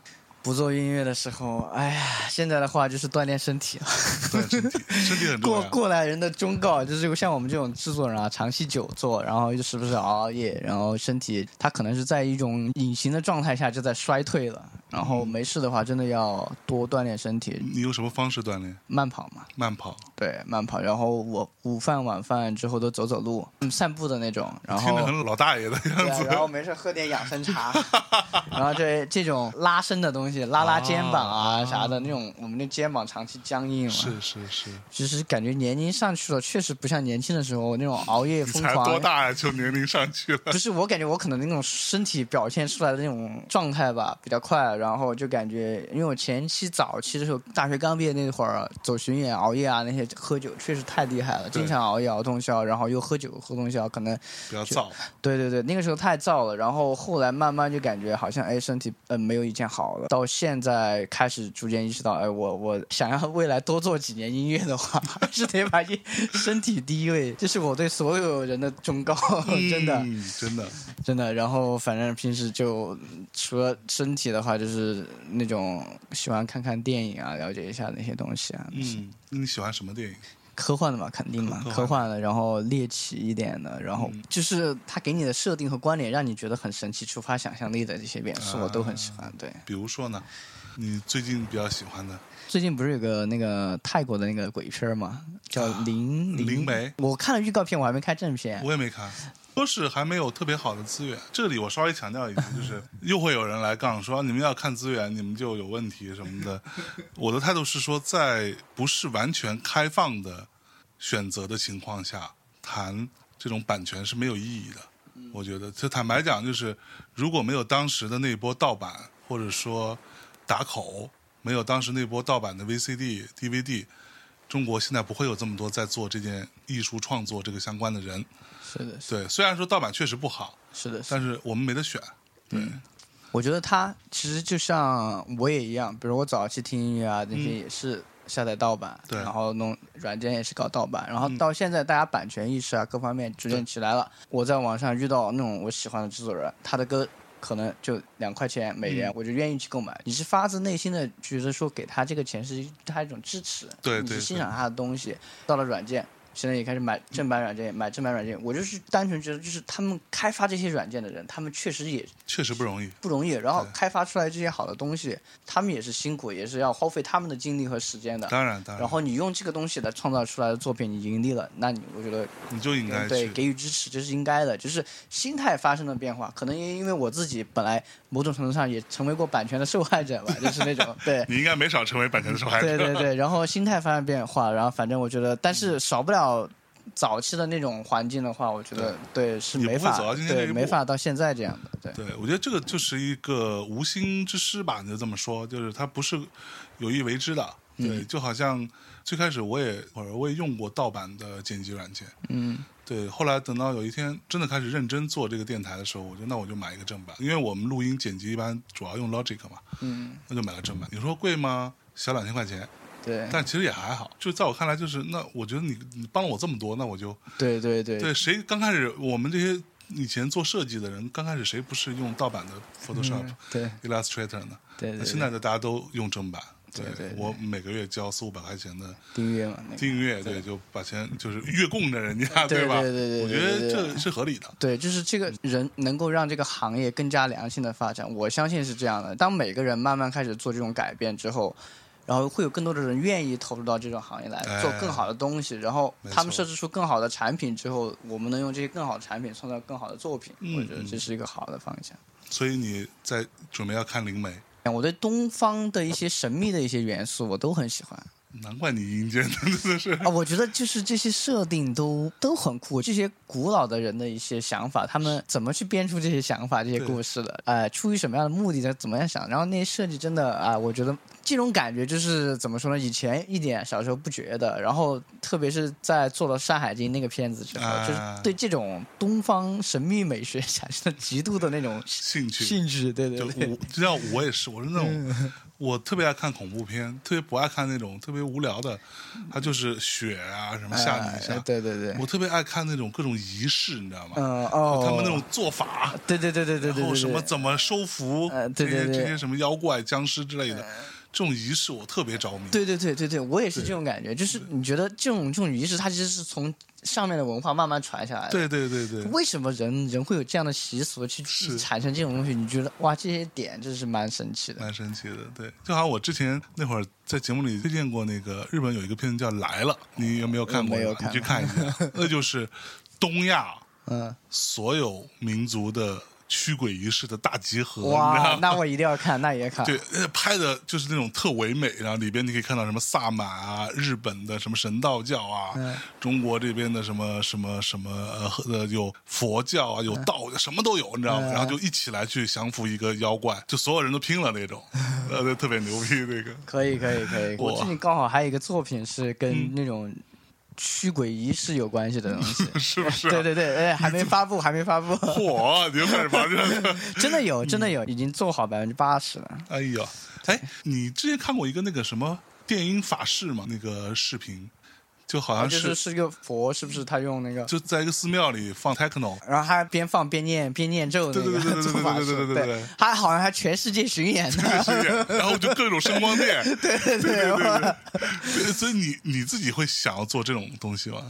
不做音乐的时候，哎呀，现在的话就是锻炼身体了。锻炼身体，身体很过过来人的忠告就是，像我们这种制作人啊，长期久坐，然后又时不时熬夜，然后身体他可能是在一种隐形的状态下就在衰退了。然后没事的话，真的要多锻炼身体。你用什么方式锻炼？慢跑嘛。慢跑。对，慢跑。然后我午饭、晚饭之后都走走路，嗯散步的那种。然后。听老大爷的样子。然后没事喝点养生茶。然后这这种拉伸的东西，拉拉肩膀啊啥的，那种我们的肩膀长期僵硬了。是是是。其实感觉年龄上去了，确实不像年轻的时候那种熬夜疯狂。多大呀？就年龄上去了。不是，我感觉我可能那种身体表现出来的那种状态吧，比较快。然后就感觉，因为我前期早期的时候，大学刚毕业那会儿，走巡演、熬夜啊，那些喝酒确实太厉害了，经常熬夜熬通宵，然后又喝酒喝通宵，可能 比较燥。对对对，那个时候太燥了。然后后来慢慢就感觉好像哎，身体嗯没有以前好了。到现在开始逐渐意识到，哎，我我想要未来多做几年音乐的话，还 是得把身体第一位。这是我对所有人的忠告，真的，真的，真的。然后反正平时就除了身体的话，就是那种喜欢看看电影啊，了解一下那些东西啊。嗯，你喜欢什么电影？科幻的嘛，肯定嘛，科幻的，然后猎奇一点的，然后就是他给你的设定和关联，让你觉得很神奇、触发想象力的这些元素，我都很喜欢。对，比如说呢，你最近比较喜欢的？最近不是有个那个泰国的那个鬼片嘛，叫《灵灵媒》。我看了预告片，我还没看正片。我也没看。说是还没有特别好的资源，这里我稍微强调一句，就是又会有人来杠说你们要看资源，你们就有问题什么的。我的态度是说，在不是完全开放的选择的情况下，谈这种版权是没有意义的。我觉得，就坦白讲，就是如果没有当时的那波盗版或者说打口，没有当时那波盗版的 VCD、DVD，中国现在不会有这么多在做这件艺术创作这个相关的人。是的，对，虽然说盗版确实不好，是的，但是我们没得选。对，我觉得他其实就像我也一样，比如我早期听音乐啊，那些也是下载盗版，对，然后弄软件也是搞盗版，然后到现在大家版权意识啊各方面逐渐起来了，我在网上遇到那种我喜欢的制作人，他的歌可能就两块钱美元，我就愿意去购买。你是发自内心的觉得说给他这个钱是他一种支持，对，你是欣赏他的东西，到了软件。现在也开始买正版软件，买正版软件。我就是单纯觉得，就是他们开发这些软件的人，他们确实也确实不容易，不容易。然后开发出来这些好的东西，他们也是辛苦，也是要耗费他们的精力和时间的。当然，当然。然后你用这个东西来创造出来的作品，你盈利了，那你我觉得你就应该对给予支持，这是应该的。就是心态发生了变化，可能因因为我自己本来某种程度上也成为过版权的受害者吧，就是那种 对。你应该没少成为版权的受害者。对对对，然后心态发生变化，然后反正我觉得，但是少不了。早期的那种环境的话，我觉得对是没法对没法到现在这样的。对，我觉得这个就是一个无心之失吧，你就这么说，就是他不是有意为之的。对，就好像最开始我也我也用过盗版的剪辑软件。嗯。对，后来等到有一天真的开始认真做这个电台的时候，我就那我就买一个正版，因为我们录音剪辑一般主要用 Logic 嘛。嗯。那就买了正版。你说贵吗？小两千块钱。对但其实也还好。就在我看来，就是那我觉得你你帮了我这么多，那我就对对对对谁刚开始我们这些以前做设计的人，刚开始谁不是用盗版的 Photoshop、嗯对 Illustrator 呢？对对对现在的大家都用正版。对对对我每个月交四五百块钱的订阅嘛，那个订阅，对，就把钱就是月供着人家，对吧？对对对对我觉得这是合理的。对，就是这个人能够让这个行业更加良性的发展，我相信是这样的。当每个人慢慢开始做这种改变之后，然后会有更多的人愿意投入到这种行业来哎做更好的东西，然后他们设置出更好的产品之后，我们能用这些更好的产品创造更好的作品，嗯我觉得这是一个好的方向。所以你在准备要看灵媒，我对东方的一些神秘的一些元素，我都很喜欢。难怪你阴间的真的是。啊，我觉得就是这些设定都都很酷，这些古老的人的一些想法，他们怎么去编出这些想法、这些故事的？呃，出于什么样的目的，怎么样想？然后那些设计真的啊、我觉得这种感觉就是怎么说呢？以前一点小时候不觉得，然后特别是在做了《山海经》那个片子之后，啊就是对这种东方神秘美学产生了极度的那种兴趣兴趣。对对就对，我，就像我也是，我是那种，我特别爱看恐怖片，特别不爱看那种特别无聊的，它就是雪啊什么吓你一下。呃对对对，我特别爱看那种各种仪式，你知道吗？嗯哦，他们那种做法，对对对对对对对，然后什么怎么收服呃这些对对对这些什么妖怪、僵尸之类的，这种仪式我特别着迷。对对对对对，我也是这种感觉，就是你觉得这种这种仪式，它其实是从上面的文化慢慢传下来的。对对对对，为什么人人会有这样的习俗去是产生这种东西？你觉得哇，这些点真是蛮神奇的。蛮神奇的。对，就好像我之前那会儿在节目里推荐过那个日本有一个片子叫《来了》，你有没有看过？没有看你去看一下，那就是东亚嗯，所有民族的驱鬼仪式的大集合，哇，那我一定要看，那也看。对，呃拍的就是那种特唯美，然后里边你可以看到什么萨满啊、日本的什么神道教啊、嗯。中国这边的什么什么什么呃呃有佛教啊、有道教，什么都有，你知道吗？嗯。然后就一起来去降服一个妖怪，就所有人都拼了那种，呃，对特别牛逼那个。可以可以可以，我最近刚好还有一个作品是嗯。跟那种驱鬼仪式有关系的东西。是不是、啊？对对对，哎，还没发布，还没发布，嚯，你又开始发这个？真的有，真的有，已经做好百分之八十了。哎呀，哎，你之前看过一个那个什么电音法事吗？那个视频，就好像是是一个佛，是不是？他用那个就在一个寺庙里放 techno，然后他边放边念边念咒的那对对对对对个做法对对对是，对对对他好像还全世界巡演呢。是然后就各种声光电，对对对对，对所以你你自己会想要做这种东西吗？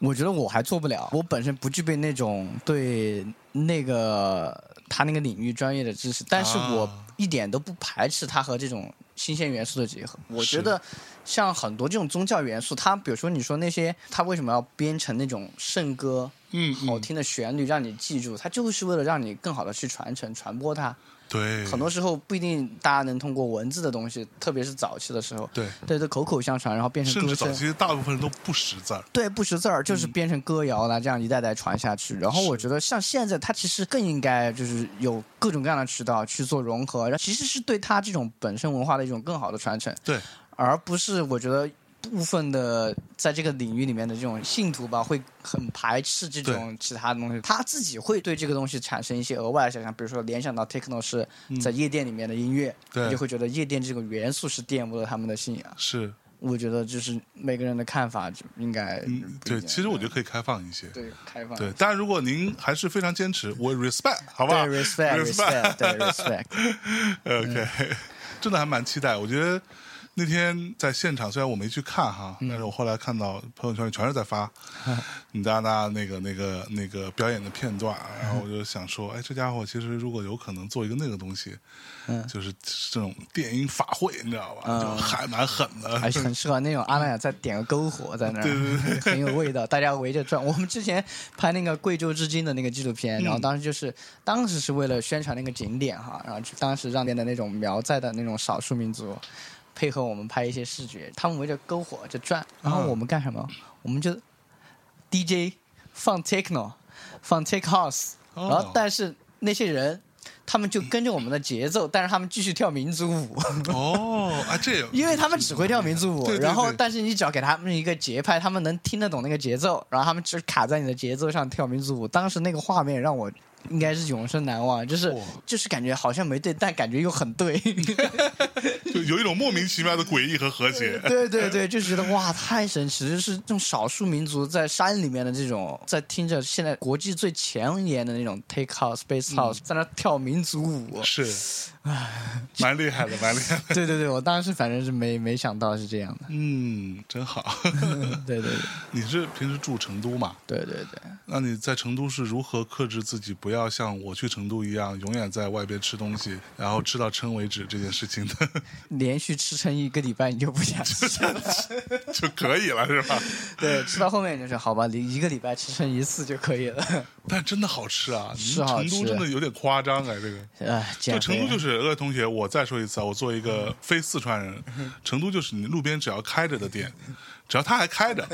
我觉得我还做不了，我本身不具备那种对那个他那个领域专业的知识，但是啊我一点都不排斥他和这种新鲜元素的结合。我觉得像很多这种宗教元素，它比如说你说那些，它为什么要编成那种圣歌？嗯好听的旋律让你记住，它就是为了让你更好的去传承、传播它。对，很多时候不一定大家能通过文字的东西，特别是早期的时候，对，对对，口口相传，然后变成甚歌声。至早期大部分人都不识字儿，对，不识字儿就是变成歌谣啦，这样一代代传下去。然后我觉得像现在，它其实更应该就是有各种各样的渠道去做融合，然后其实是对它这种本身文化的一种更好的传承，对，而不是我觉得部分的在这个领域里面的这种信徒吧，会很排斥这种其他的东西，他自己会对这个东西产生一些额外的想象，比如说联想到 techno 是在夜店里面的音乐，对。你就会觉得夜店这个元素是玷污了他们的信仰。是，我觉得就是每个人的看法就应该嗯，对，其实我觉得可以开放一些。对开放对，当然，如果您还是非常坚持，我 respect，好不好？respect respect 对 respect，OK，真的还蛮期待。我觉得那天在现场，虽然我没去看哈，但是我后来看到朋友圈里全是在发 你大大那个那个那个表演的片段，然后我就想说，哎，这家伙其实如果有可能做一个那个东西，嗯就是这种电音法会，你知道吧？嗯就还蛮狠的。还是很适合那种阿那亚再点个篝火在那儿，对对很有味道，大家围着转。我们之前拍那个贵州之金的那个纪录嗯片，然后当时就是当时是为了宣传那个景点哈，然后就当时让边的那种苗寨的那种少数民族配合我们拍一些视觉，他们围着篝火就转，然后嗯我们干什么？我们就 DJ 放 techno，放 tech house，哦然后但是那些人。他们就跟着我们的节奏，但是他们继续跳民族舞。哦，啊，这有 因为他们只会跳民族舞，对对对然后但是你只要给他们一个节拍，他们能听得懂那个节奏，然后他们只卡在你的节奏上跳民族舞。当时那个画面让我应该是永生难忘，就是就是感觉好像没对，但感觉又很对。就有一种莫名其妙的诡异和和谐。对对对，就觉得哇，太神奇了！就是这种少数民族在山里面的这种，在听着现在国际最前沿的那种 take house、space house，、在那跳民族舞。是，蛮厉害的，蛮厉害的。对对对，我当时反正是没没想到是这样的。嗯，真好。对对对你是平时住成都嘛？对对对。那你在成都是如何克制自己，不要像我去成都一样，永远在外边吃东西，然后吃到撑为止这件事情的，连续吃撑一个礼拜，你就不想吃了。就可以了，是吧？对，吃到后面就是好吧，一一个礼拜吃撑一次就可以了。但真的好吃啊！是好成都真的有点夸张哎，这个。哎，就成都就是各位同学，我再说一次啊，我作为一个非四川人，成都就是你路边只要开着的店，只要它还开着，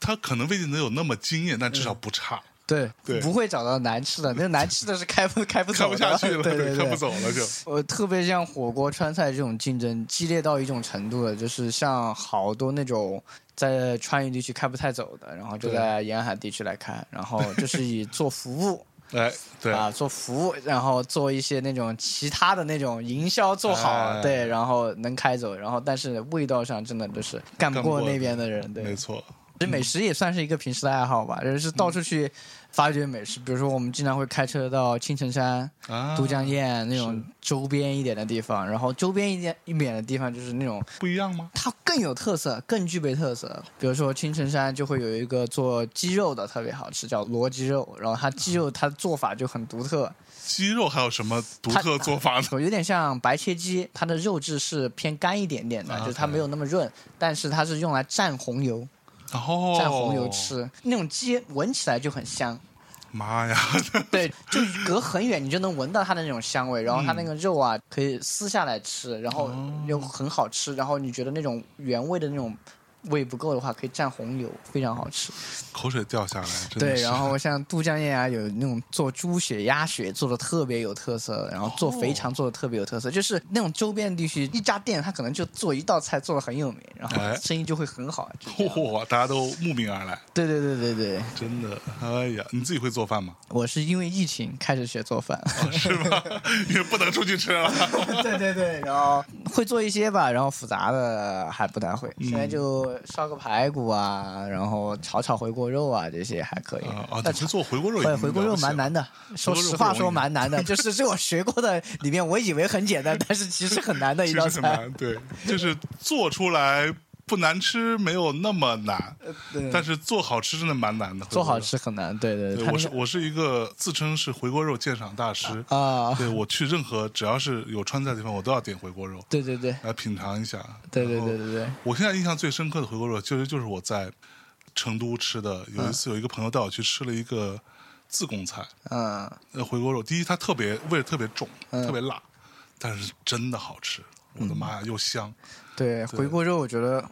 它可能未必能有那么惊艳，但至少不差，对对。不会找到难吃的，那难吃的是开不 开不走的，不下去了，对对对，开不走了就。呃，特别像火锅、川菜这种竞争激烈到一种程度了，就是像好多那种在川渝地区开不太走的，然后就在沿海地区来开，然后就是以做服务哎，对，啊，做服务，然后做一些那种其他的那种营销做好，哎。对，然后能开走，然后但是味道上真的就是干不过那边的人，对，没错，其实美食也算是一个平时的爱好吧，就是到处去发掘美食。比如说，我们经常会开车到青城山、啊，都江堰那种周边一点的地方，然后周边一点一点的地方就是那种不一样吗？它更有特色，更具备特色。比如说青城山就会有一个做鸡肉的特别好吃，叫罗鸡肉，然后它鸡肉它做法就很独特，鸡肉还有什么独特做法呢？有点像白切鸡，它的肉质是偏干一点点的，啊就是它没有那么润，但是它是用来蘸红油。哦，蘸红油，吃，那种鸡闻起来就很香。妈呀！对，就隔很远你就能闻到它的那种香味，然后它嗯那个肉啊可以撕下来吃，然后哦又很好吃，然后你觉得那种原味的那种味不够的话，可以蘸红油，非常好吃。口水掉下来，对，然后像都江堰啊，有那种做猪血、鸭血做的特别有特色，然后做肥肠做的特别有特色，就是那种周边地区一家店，它可能就做一道菜做的很有名，然后哎生意就会很好。嚯，大家都慕名而来，对对对对对，真的，哎呀，你自己会做饭吗？我是因为疫情开始学做饭。是吗？因为不能出去吃了。对对对，然后会做一些吧，然后复杂的还不太会。嗯现在就烧个排骨啊，然后炒炒回锅肉啊，这些还可以。啊啊！但你会做回锅肉回锅肉蛮难的，说实话说蛮难的，就是这我学过的里面，我以为很简单，但是其实很难的一道菜。对，就是做出来不难吃，没有那么难，但是做好吃真的蛮难的。做好。吃很难，对对对，我是我是一个自称是回锅肉鉴赏大师。啊，对我去任何只要是有川菜的地方，我都要点回锅肉对对对来品尝一下。对对对对对，我现在印象最深刻的回锅肉，其实就是我在成都吃的。有一次有一个朋友带我去吃了一个自贡菜，嗯，呃，回锅肉。第一，它特别味特别重，嗯特别辣，但是真的好吃。我的妈呀，又香！对回锅肉，我觉得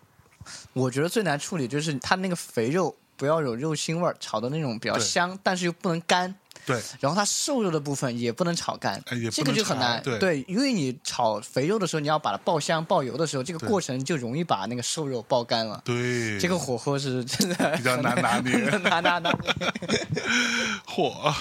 我觉得最难处理就是它那个肥肉不要有肉腥味儿，炒的那种比较香，但是又不能干。对，然后它瘦肉的部分也不能炒干，哎这个就很难。柴对因为你炒肥肉的时候，你要把它爆香、爆油的时候，这个过程就容易把那个瘦肉爆干了。对，这个火候是真的比较难拿捏 难拿拿捏。嚯，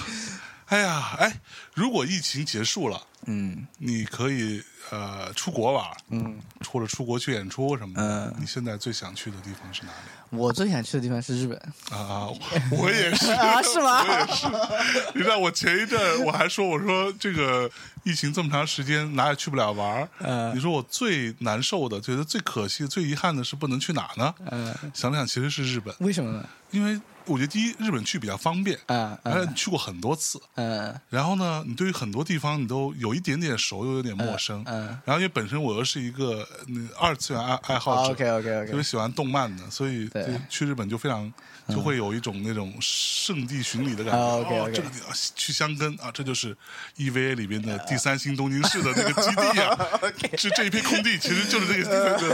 哎呀，哎，如果疫情结束了，嗯你可以呃出国玩，嗯，或者出国去演出什么的。嗯你现在最想去的地方是哪里？我最想去的地方是日本啊，我也是，啊，是吗？我也是。你知道，我前一阵我还说，我说这个疫情这么长时间，哪也去不了玩儿。嗯你说我最难受的，觉得最可惜、最遗憾的是不能去哪呢？嗯，想了想，其实是日本，为什么呢？因为我觉得第一，日本去比较方便，嗯嗯。而且你去过很多次。嗯。然后呢，你对于很多地方你都有一点点熟，又有点陌生。嗯然后因为本身我又是一个嗯二次元爱爱好者，，OK OK 特别 OK，喜欢动漫的，所以去日本就非常就会有一种那种圣地巡礼的感觉。这个地方去香根啊，这就是 EVA 里边的第三星东京市的那个基地啊，是这一片空地，其实就是这个地方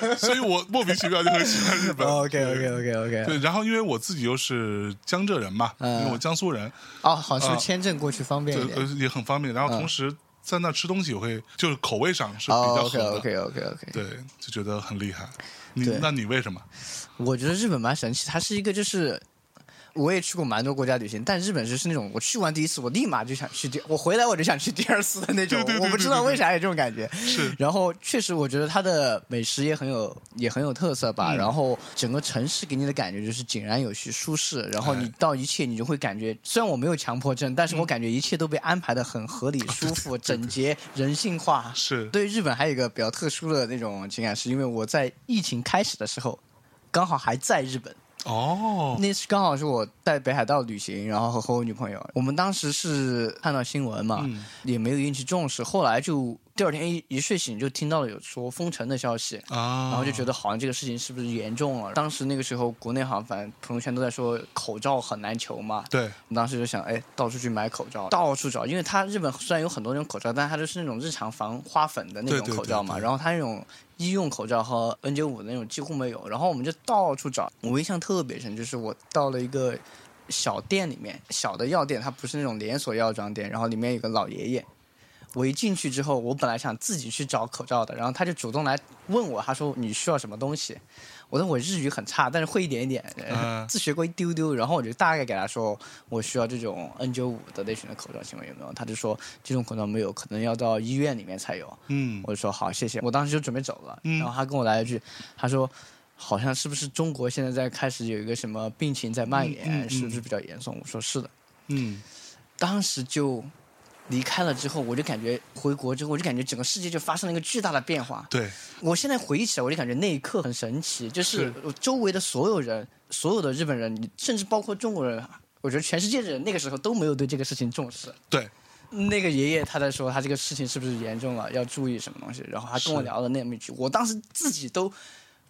的。所以我莫名其妙就很喜欢日本。OK OK OK OK，对，然后因为我自己又是江浙人嘛，嗯因为我江苏人，哦，好，是不啊是签证过去方便一点？也很方便。然后同时在那吃东西，我会就是口味上是比哦较合，OK 的。OK OK OK，对，就觉得很厉害。你那你为什么？我觉得日本蛮神奇，它是一个就是我也去过蛮多国家旅行，但日本就是那种我去完第一次，我立马就想去第，我回来我就想去第二次的那种。对对对我不知道为啥有这种感觉。是然后确实，我觉得它的美食也很有也很有特色吧。嗯然后整个城市给你的感觉就是井然有序、舒适。然后你哎到一切，你就会感觉，虽然我没有强迫症，但是我感觉一切都被安排的很合理、舒服、整洁、人性化。是，对日本还有一个比较特殊的那种情感，是因为我在疫情开始的时候，刚好还在日本。哦，那次刚好是我在北海道旅行，然后和和我女朋友，我们当时是看到新闻嘛，嗯。也没有引起重视，后来就第二天一一睡醒就听到了有说封城的消息。啊，然后就觉得好像这个事情是不是严重了？当时那个时候，国内好像反正朋友圈都在说口罩很难求嘛。对，我当时就想，哎，到处去买口罩，到处找，因为它日本虽然有很多种口罩，但它就是那种日常防花粉的那种口罩嘛。对对然后它那种医用口罩和 N95 的那种几乎没有，然后我们就到处找。我印象特别深，就是我到了一个小店里面，小的药店，它不是那种连锁药妆店，然后里面有个老爷爷。我一进去之后，我本来想自己去找口罩的，然后他就主动来问我，他说你需要什么东西？我说我日语很差，但是会一点一点，自学过一丢丢，然后我就大概给他说我需要这种 N95 的类型的口罩，请问有没有？他就说这种口罩没有，可能要到医院里面才有。嗯我就说好，谢谢。我当时就准备走了，嗯然后他跟我来一句，他说好像是不是中国现在在开始有一个什么病情在蔓延，嗯嗯嗯是不是比较严重？我说是的。嗯，当时就离开了之后，我就感觉回国之后，我就感觉整个世界就发生了一个巨大的变化。对，我现在回忆起来，我就感觉那一刻很神奇，就是周围的所有人，所有的日本人，甚至包括中国人，我觉得全世界的人那个时候都没有对这个事情重视。对，那个爷爷他在说他这个事情是不是严重了，要注意什么东西，然后他跟我聊了那么一句，我当时自己都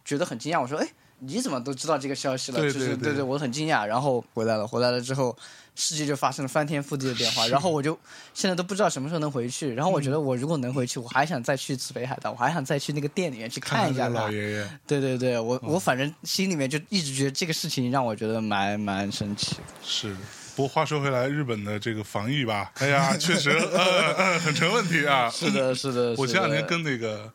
觉得很惊讶，我说哎。你怎么都知道这个消息了？对就是对对我很惊讶。然后回来了，回来了之后，世界就发生了翻天覆地的变化。然后我就现在都不知道什么时候能回去。然后我觉得我如果能回去，我还想再去一次北海道，我还想再去那个店里面去看一下老。爷爷，对对对，我、嗯我反正心里面就一直觉得这个事情让我觉得蛮蛮神奇的。是。不过话说回来，日本的这个防疫吧，哎呀，确实呃呃 很成问题啊。是的，是的。我是的前两天跟那个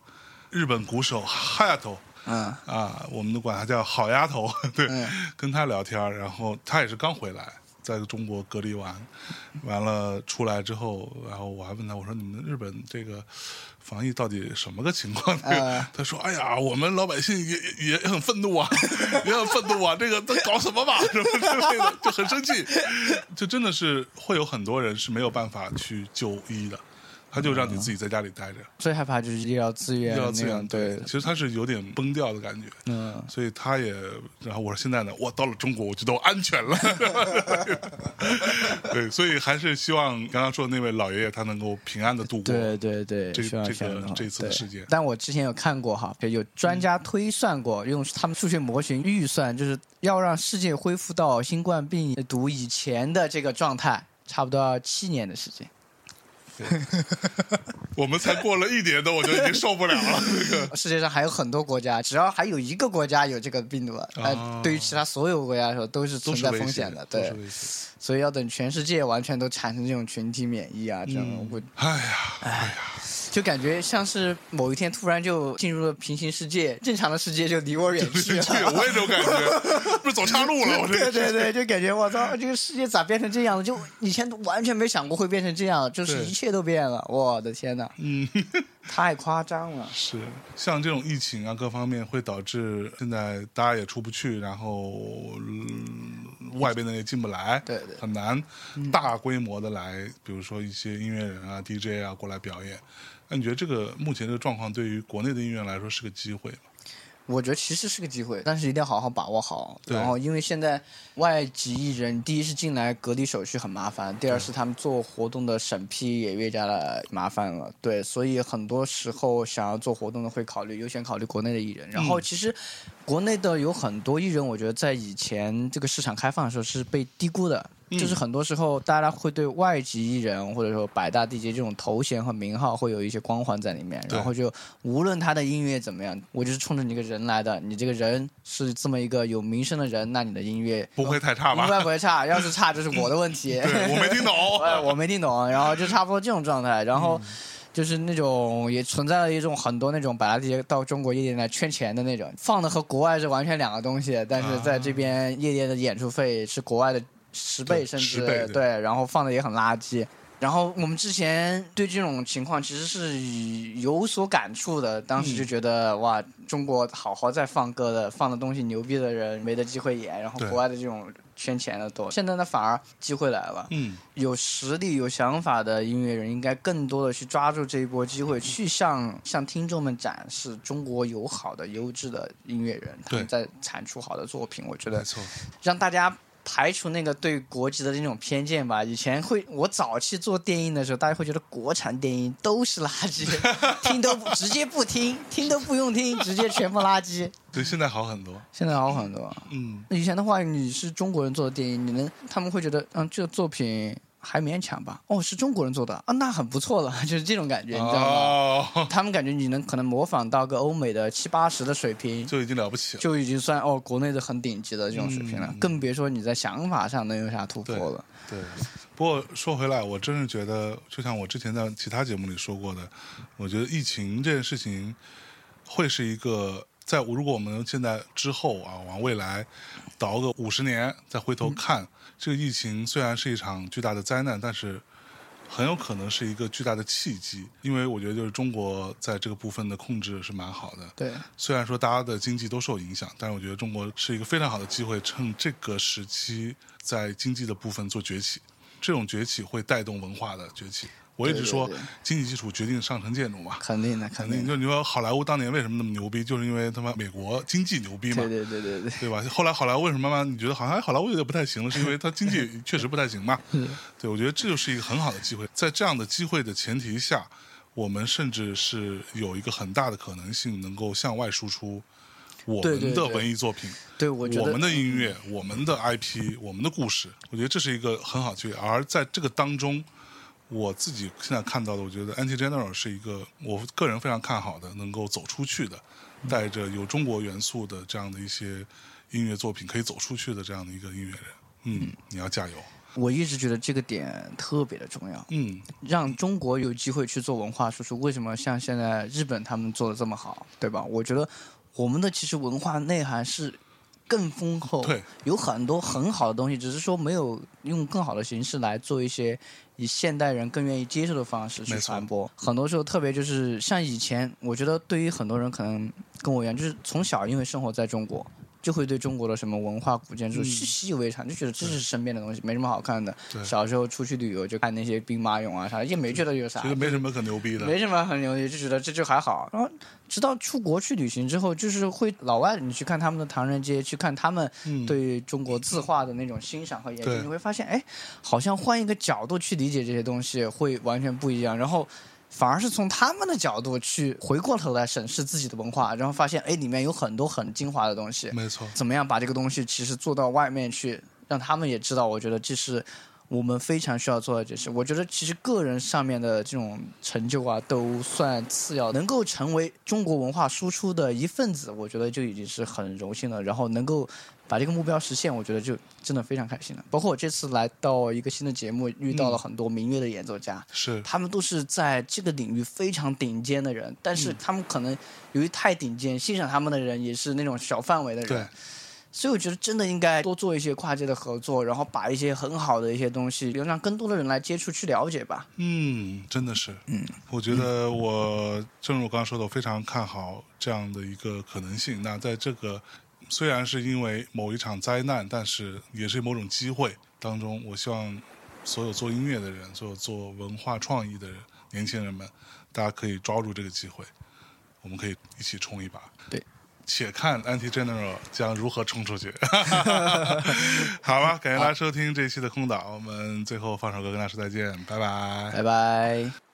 日本鼓手哈亚头嗯啊，我们都管她叫好丫头，对，嗯跟她聊天儿，然后她也是刚回来，在中国隔离完，完了出来之后，然后我还问她，我说你们日本这个防疫到底什么个情况？嗯他说，哎呀，我们老百姓也也也很愤怒啊，也很愤怒啊，这个在搞什么吧，什么之类的，就很生气，就真的是会有很多人是没有办法去就医的。他就让你自己在家里待着，最害怕就是医疗资源医疗资源，对其，实他是有点崩掉的感觉，嗯，所以他也，然后我说现在呢，我到了中国，我觉得我安全了。对，所以还是希望刚刚说的那位老爷爷他能够平安的度过。对对对，这希望这个这次的对事件但我之前有看过哈，有专家推算过，用他们数学模型预算，就是要让世界恢复到新冠病毒以前的这个状态，差不多要七年的时间。我们才过了一年多，我就已经受不了了。这个。世界上还有很多国家，只要还有一个国家有这个病毒，对于其他所有国家来说都是都存在风险的，对。所以要等全世界完全都产生这种群体免疫啊，这种嗯。我哎呀，哎呀，就感觉像是某一天突然就进入了平行世界，正常的世界就离我远去这了。我也这种感觉，不是走岔路了，我这对对对，就感觉我操，这个世界咋变成这样了？就以前完全没想过会变成这样，就是一切都变了。我的天哪，嗯。太夸张了。是，像这种疫情啊，各方面会导致现在大家也出不去，然后、嗯外边的也进不来，对对很难大规模的来，比如说一些音乐人啊、DJ 啊过来表演。那你觉得这个目前这个状况对于国内的音乐人来说是个机会吗？我觉得其实是个机会，但是一定要好好把握好。对然后，因为现在外籍艺人，第一是进来隔离手续很麻烦，第二是他们做活动的审批也越加的麻烦了。对，所以很多时候想要做活动的会考虑优先考虑国内的艺人。然后，其实国内的有很多艺人，我觉得在以前这个市场开放的时候是被低估的。就是很多时候，大家会对外籍艺人或者说百大 DJ 这种头衔和名号会有一些光环在里面，然后就无论他的音乐怎么样，我就是冲着你这个人来的。你这个人是这么一个有名声的人，那你的音乐不会太差吧？不会不会差，要是差就是我的问题。对我没听懂。哎，我没听懂，然后就差不多这种状态。然后，就是那种也存在了一种很多那种把它到中国夜店来圈钱的那种，放的和国外是完全两个东西，但是在这边夜店的演出费是国外的十倍甚10倍对至对，然后放的也很垃圾。然后我们之前对这种情况其实是有所感触的，当时就觉得、哇，中国好好在放歌的，放的东西牛逼的人没得机会演，然后国外的这种圈钱的多。现在呢，反而机会来了，嗯，有实力、有想法的音乐人应该更多的去抓住这一波机会，去向向听众们展示中国有好的、优质的音乐人，他们在产出好的作品。我觉得让大家排除那个对国籍的那种偏见吧。以前会，我早期做电音的时候，大家会觉得国产电音都是垃圾，听都不直接不听，听都不用听，直接全部垃圾。对，现在好很多，现在好很多。嗯，以前的话，你是中国人做的电影，你能他们会觉得，嗯，这个作品还勉强吧？哦，是中国人做的啊，那很不错了，就是这种感觉，你知道吗？哦，他们感觉你能可能模仿到个欧美的七八十的水平，就已经了不起了，就已经算哦国内的很顶级的这种水平了，嗯更别说你在想法上能有啥突破了。对。不过说回来，我真是觉得，就像我之前在其他节目里说过的，我觉得疫情这件事情会是一个，在如果我们现在之后啊，往未来倒个五十年，再回头看、这个疫情，虽然是一场巨大的灾难，但是很有可能是一个巨大的契机，因为我觉得就是中国在这个部分的控制是蛮好的。对，虽然说大家的经济都受影响，但是我觉得中国是一个非常好的机会，趁这个时期在经济的部分做崛起。这种崛起会带动文化的崛起。我一直说经济基础决定上层建筑嘛。肯定的，肯肯定，就你说好莱坞当年为什么那么牛逼，就是因为他妈美国经济牛逼嘛，对对对对对，对吧？后来好莱坞为什么慢慢你觉得好像哎好莱坞有点不太行了，是因为它经济 确实不太行嘛？对，我觉得这就是一个很好的机会，在这样的机会的前提下，我们甚至是有一个很大的可能性能够向外输出我们的文艺作品。对我觉得我们的音乐、我们的 IP、我们的故事，我觉得这是一个很好的机会。而在这个当中，我自己现在看到的，我觉得 Anti General 是一个我个人非常看好的，能够走出去的，带着有中国元素的这样的一些音乐作品可以走出去的这样的一个音乐人。嗯，你要加油。我一直觉得这个点特别的重要，嗯，让中国有机会去做文化输出。为什么像现在日本他们做的这么好，对吧？我觉得我们的其实文化内涵是更丰厚，对，有很多很好的东西，只是说没有用更好的形式来做一些以现代人更愿意接受的方式去传播。很多时候，特别就是像以前，我觉得对于很多人可能跟我一样，就是从小因为生活在中国。就会对中国的什么文化古建筑嗯是习以为常，就觉得这是身边的东西，没什么好看的。小时候出去旅游就看那些兵马俑啊啥，也没觉得有啥觉，得没什么可牛逼的。没什么很牛逼，就觉得这就还好。然后直到出国去旅行之后，就是会老外你去看他们的唐人街，去看他们嗯，对中国字画的那种欣赏和研对究，你会发现，哎，好像换一个角度去理解这些东西会完全不一样。然后反而是从他们的角度去回过头来审视自己的文化，然后发现，哎，里面有很多很精华的东西。没错。怎么样把这个东西其实做到外面去，让他们也知道？我觉得这是我们非常需要做的就是。我觉得其实个人上面的这种成就啊，都算次要，能够成为中国文化输出的一份子，我觉得就已经是很荣幸了。然后能够把这个目标实现，我觉得就真的非常开心了。包括我这次来到一个新的节目，遇到了很多民乐的演奏家，是，他们都是在这个领域非常顶尖的人，但嗯是他们可能由于太顶尖，欣赏他们的人也是那种小范围的对人，，所以我觉得真的应该多做一些跨界的合作，然后把一些很好的一些东西，让更多的人来接触去了解吧。嗯，真的是，嗯，我觉得我正如我刚刚说的，我非常看好这样的一个可能性。那在这个虽然是因为某一场灾难，但是也是某种机会当中，我希望所有做音乐的人，所有做文化创意的人年轻人们，大家可以抓住这个机会，我们可以一起冲一把。对。且看 Anti General 将如何冲出去。好吧，感谢大家收听这一期的空岛，我们最后放首歌跟大家说再见，拜拜。拜拜。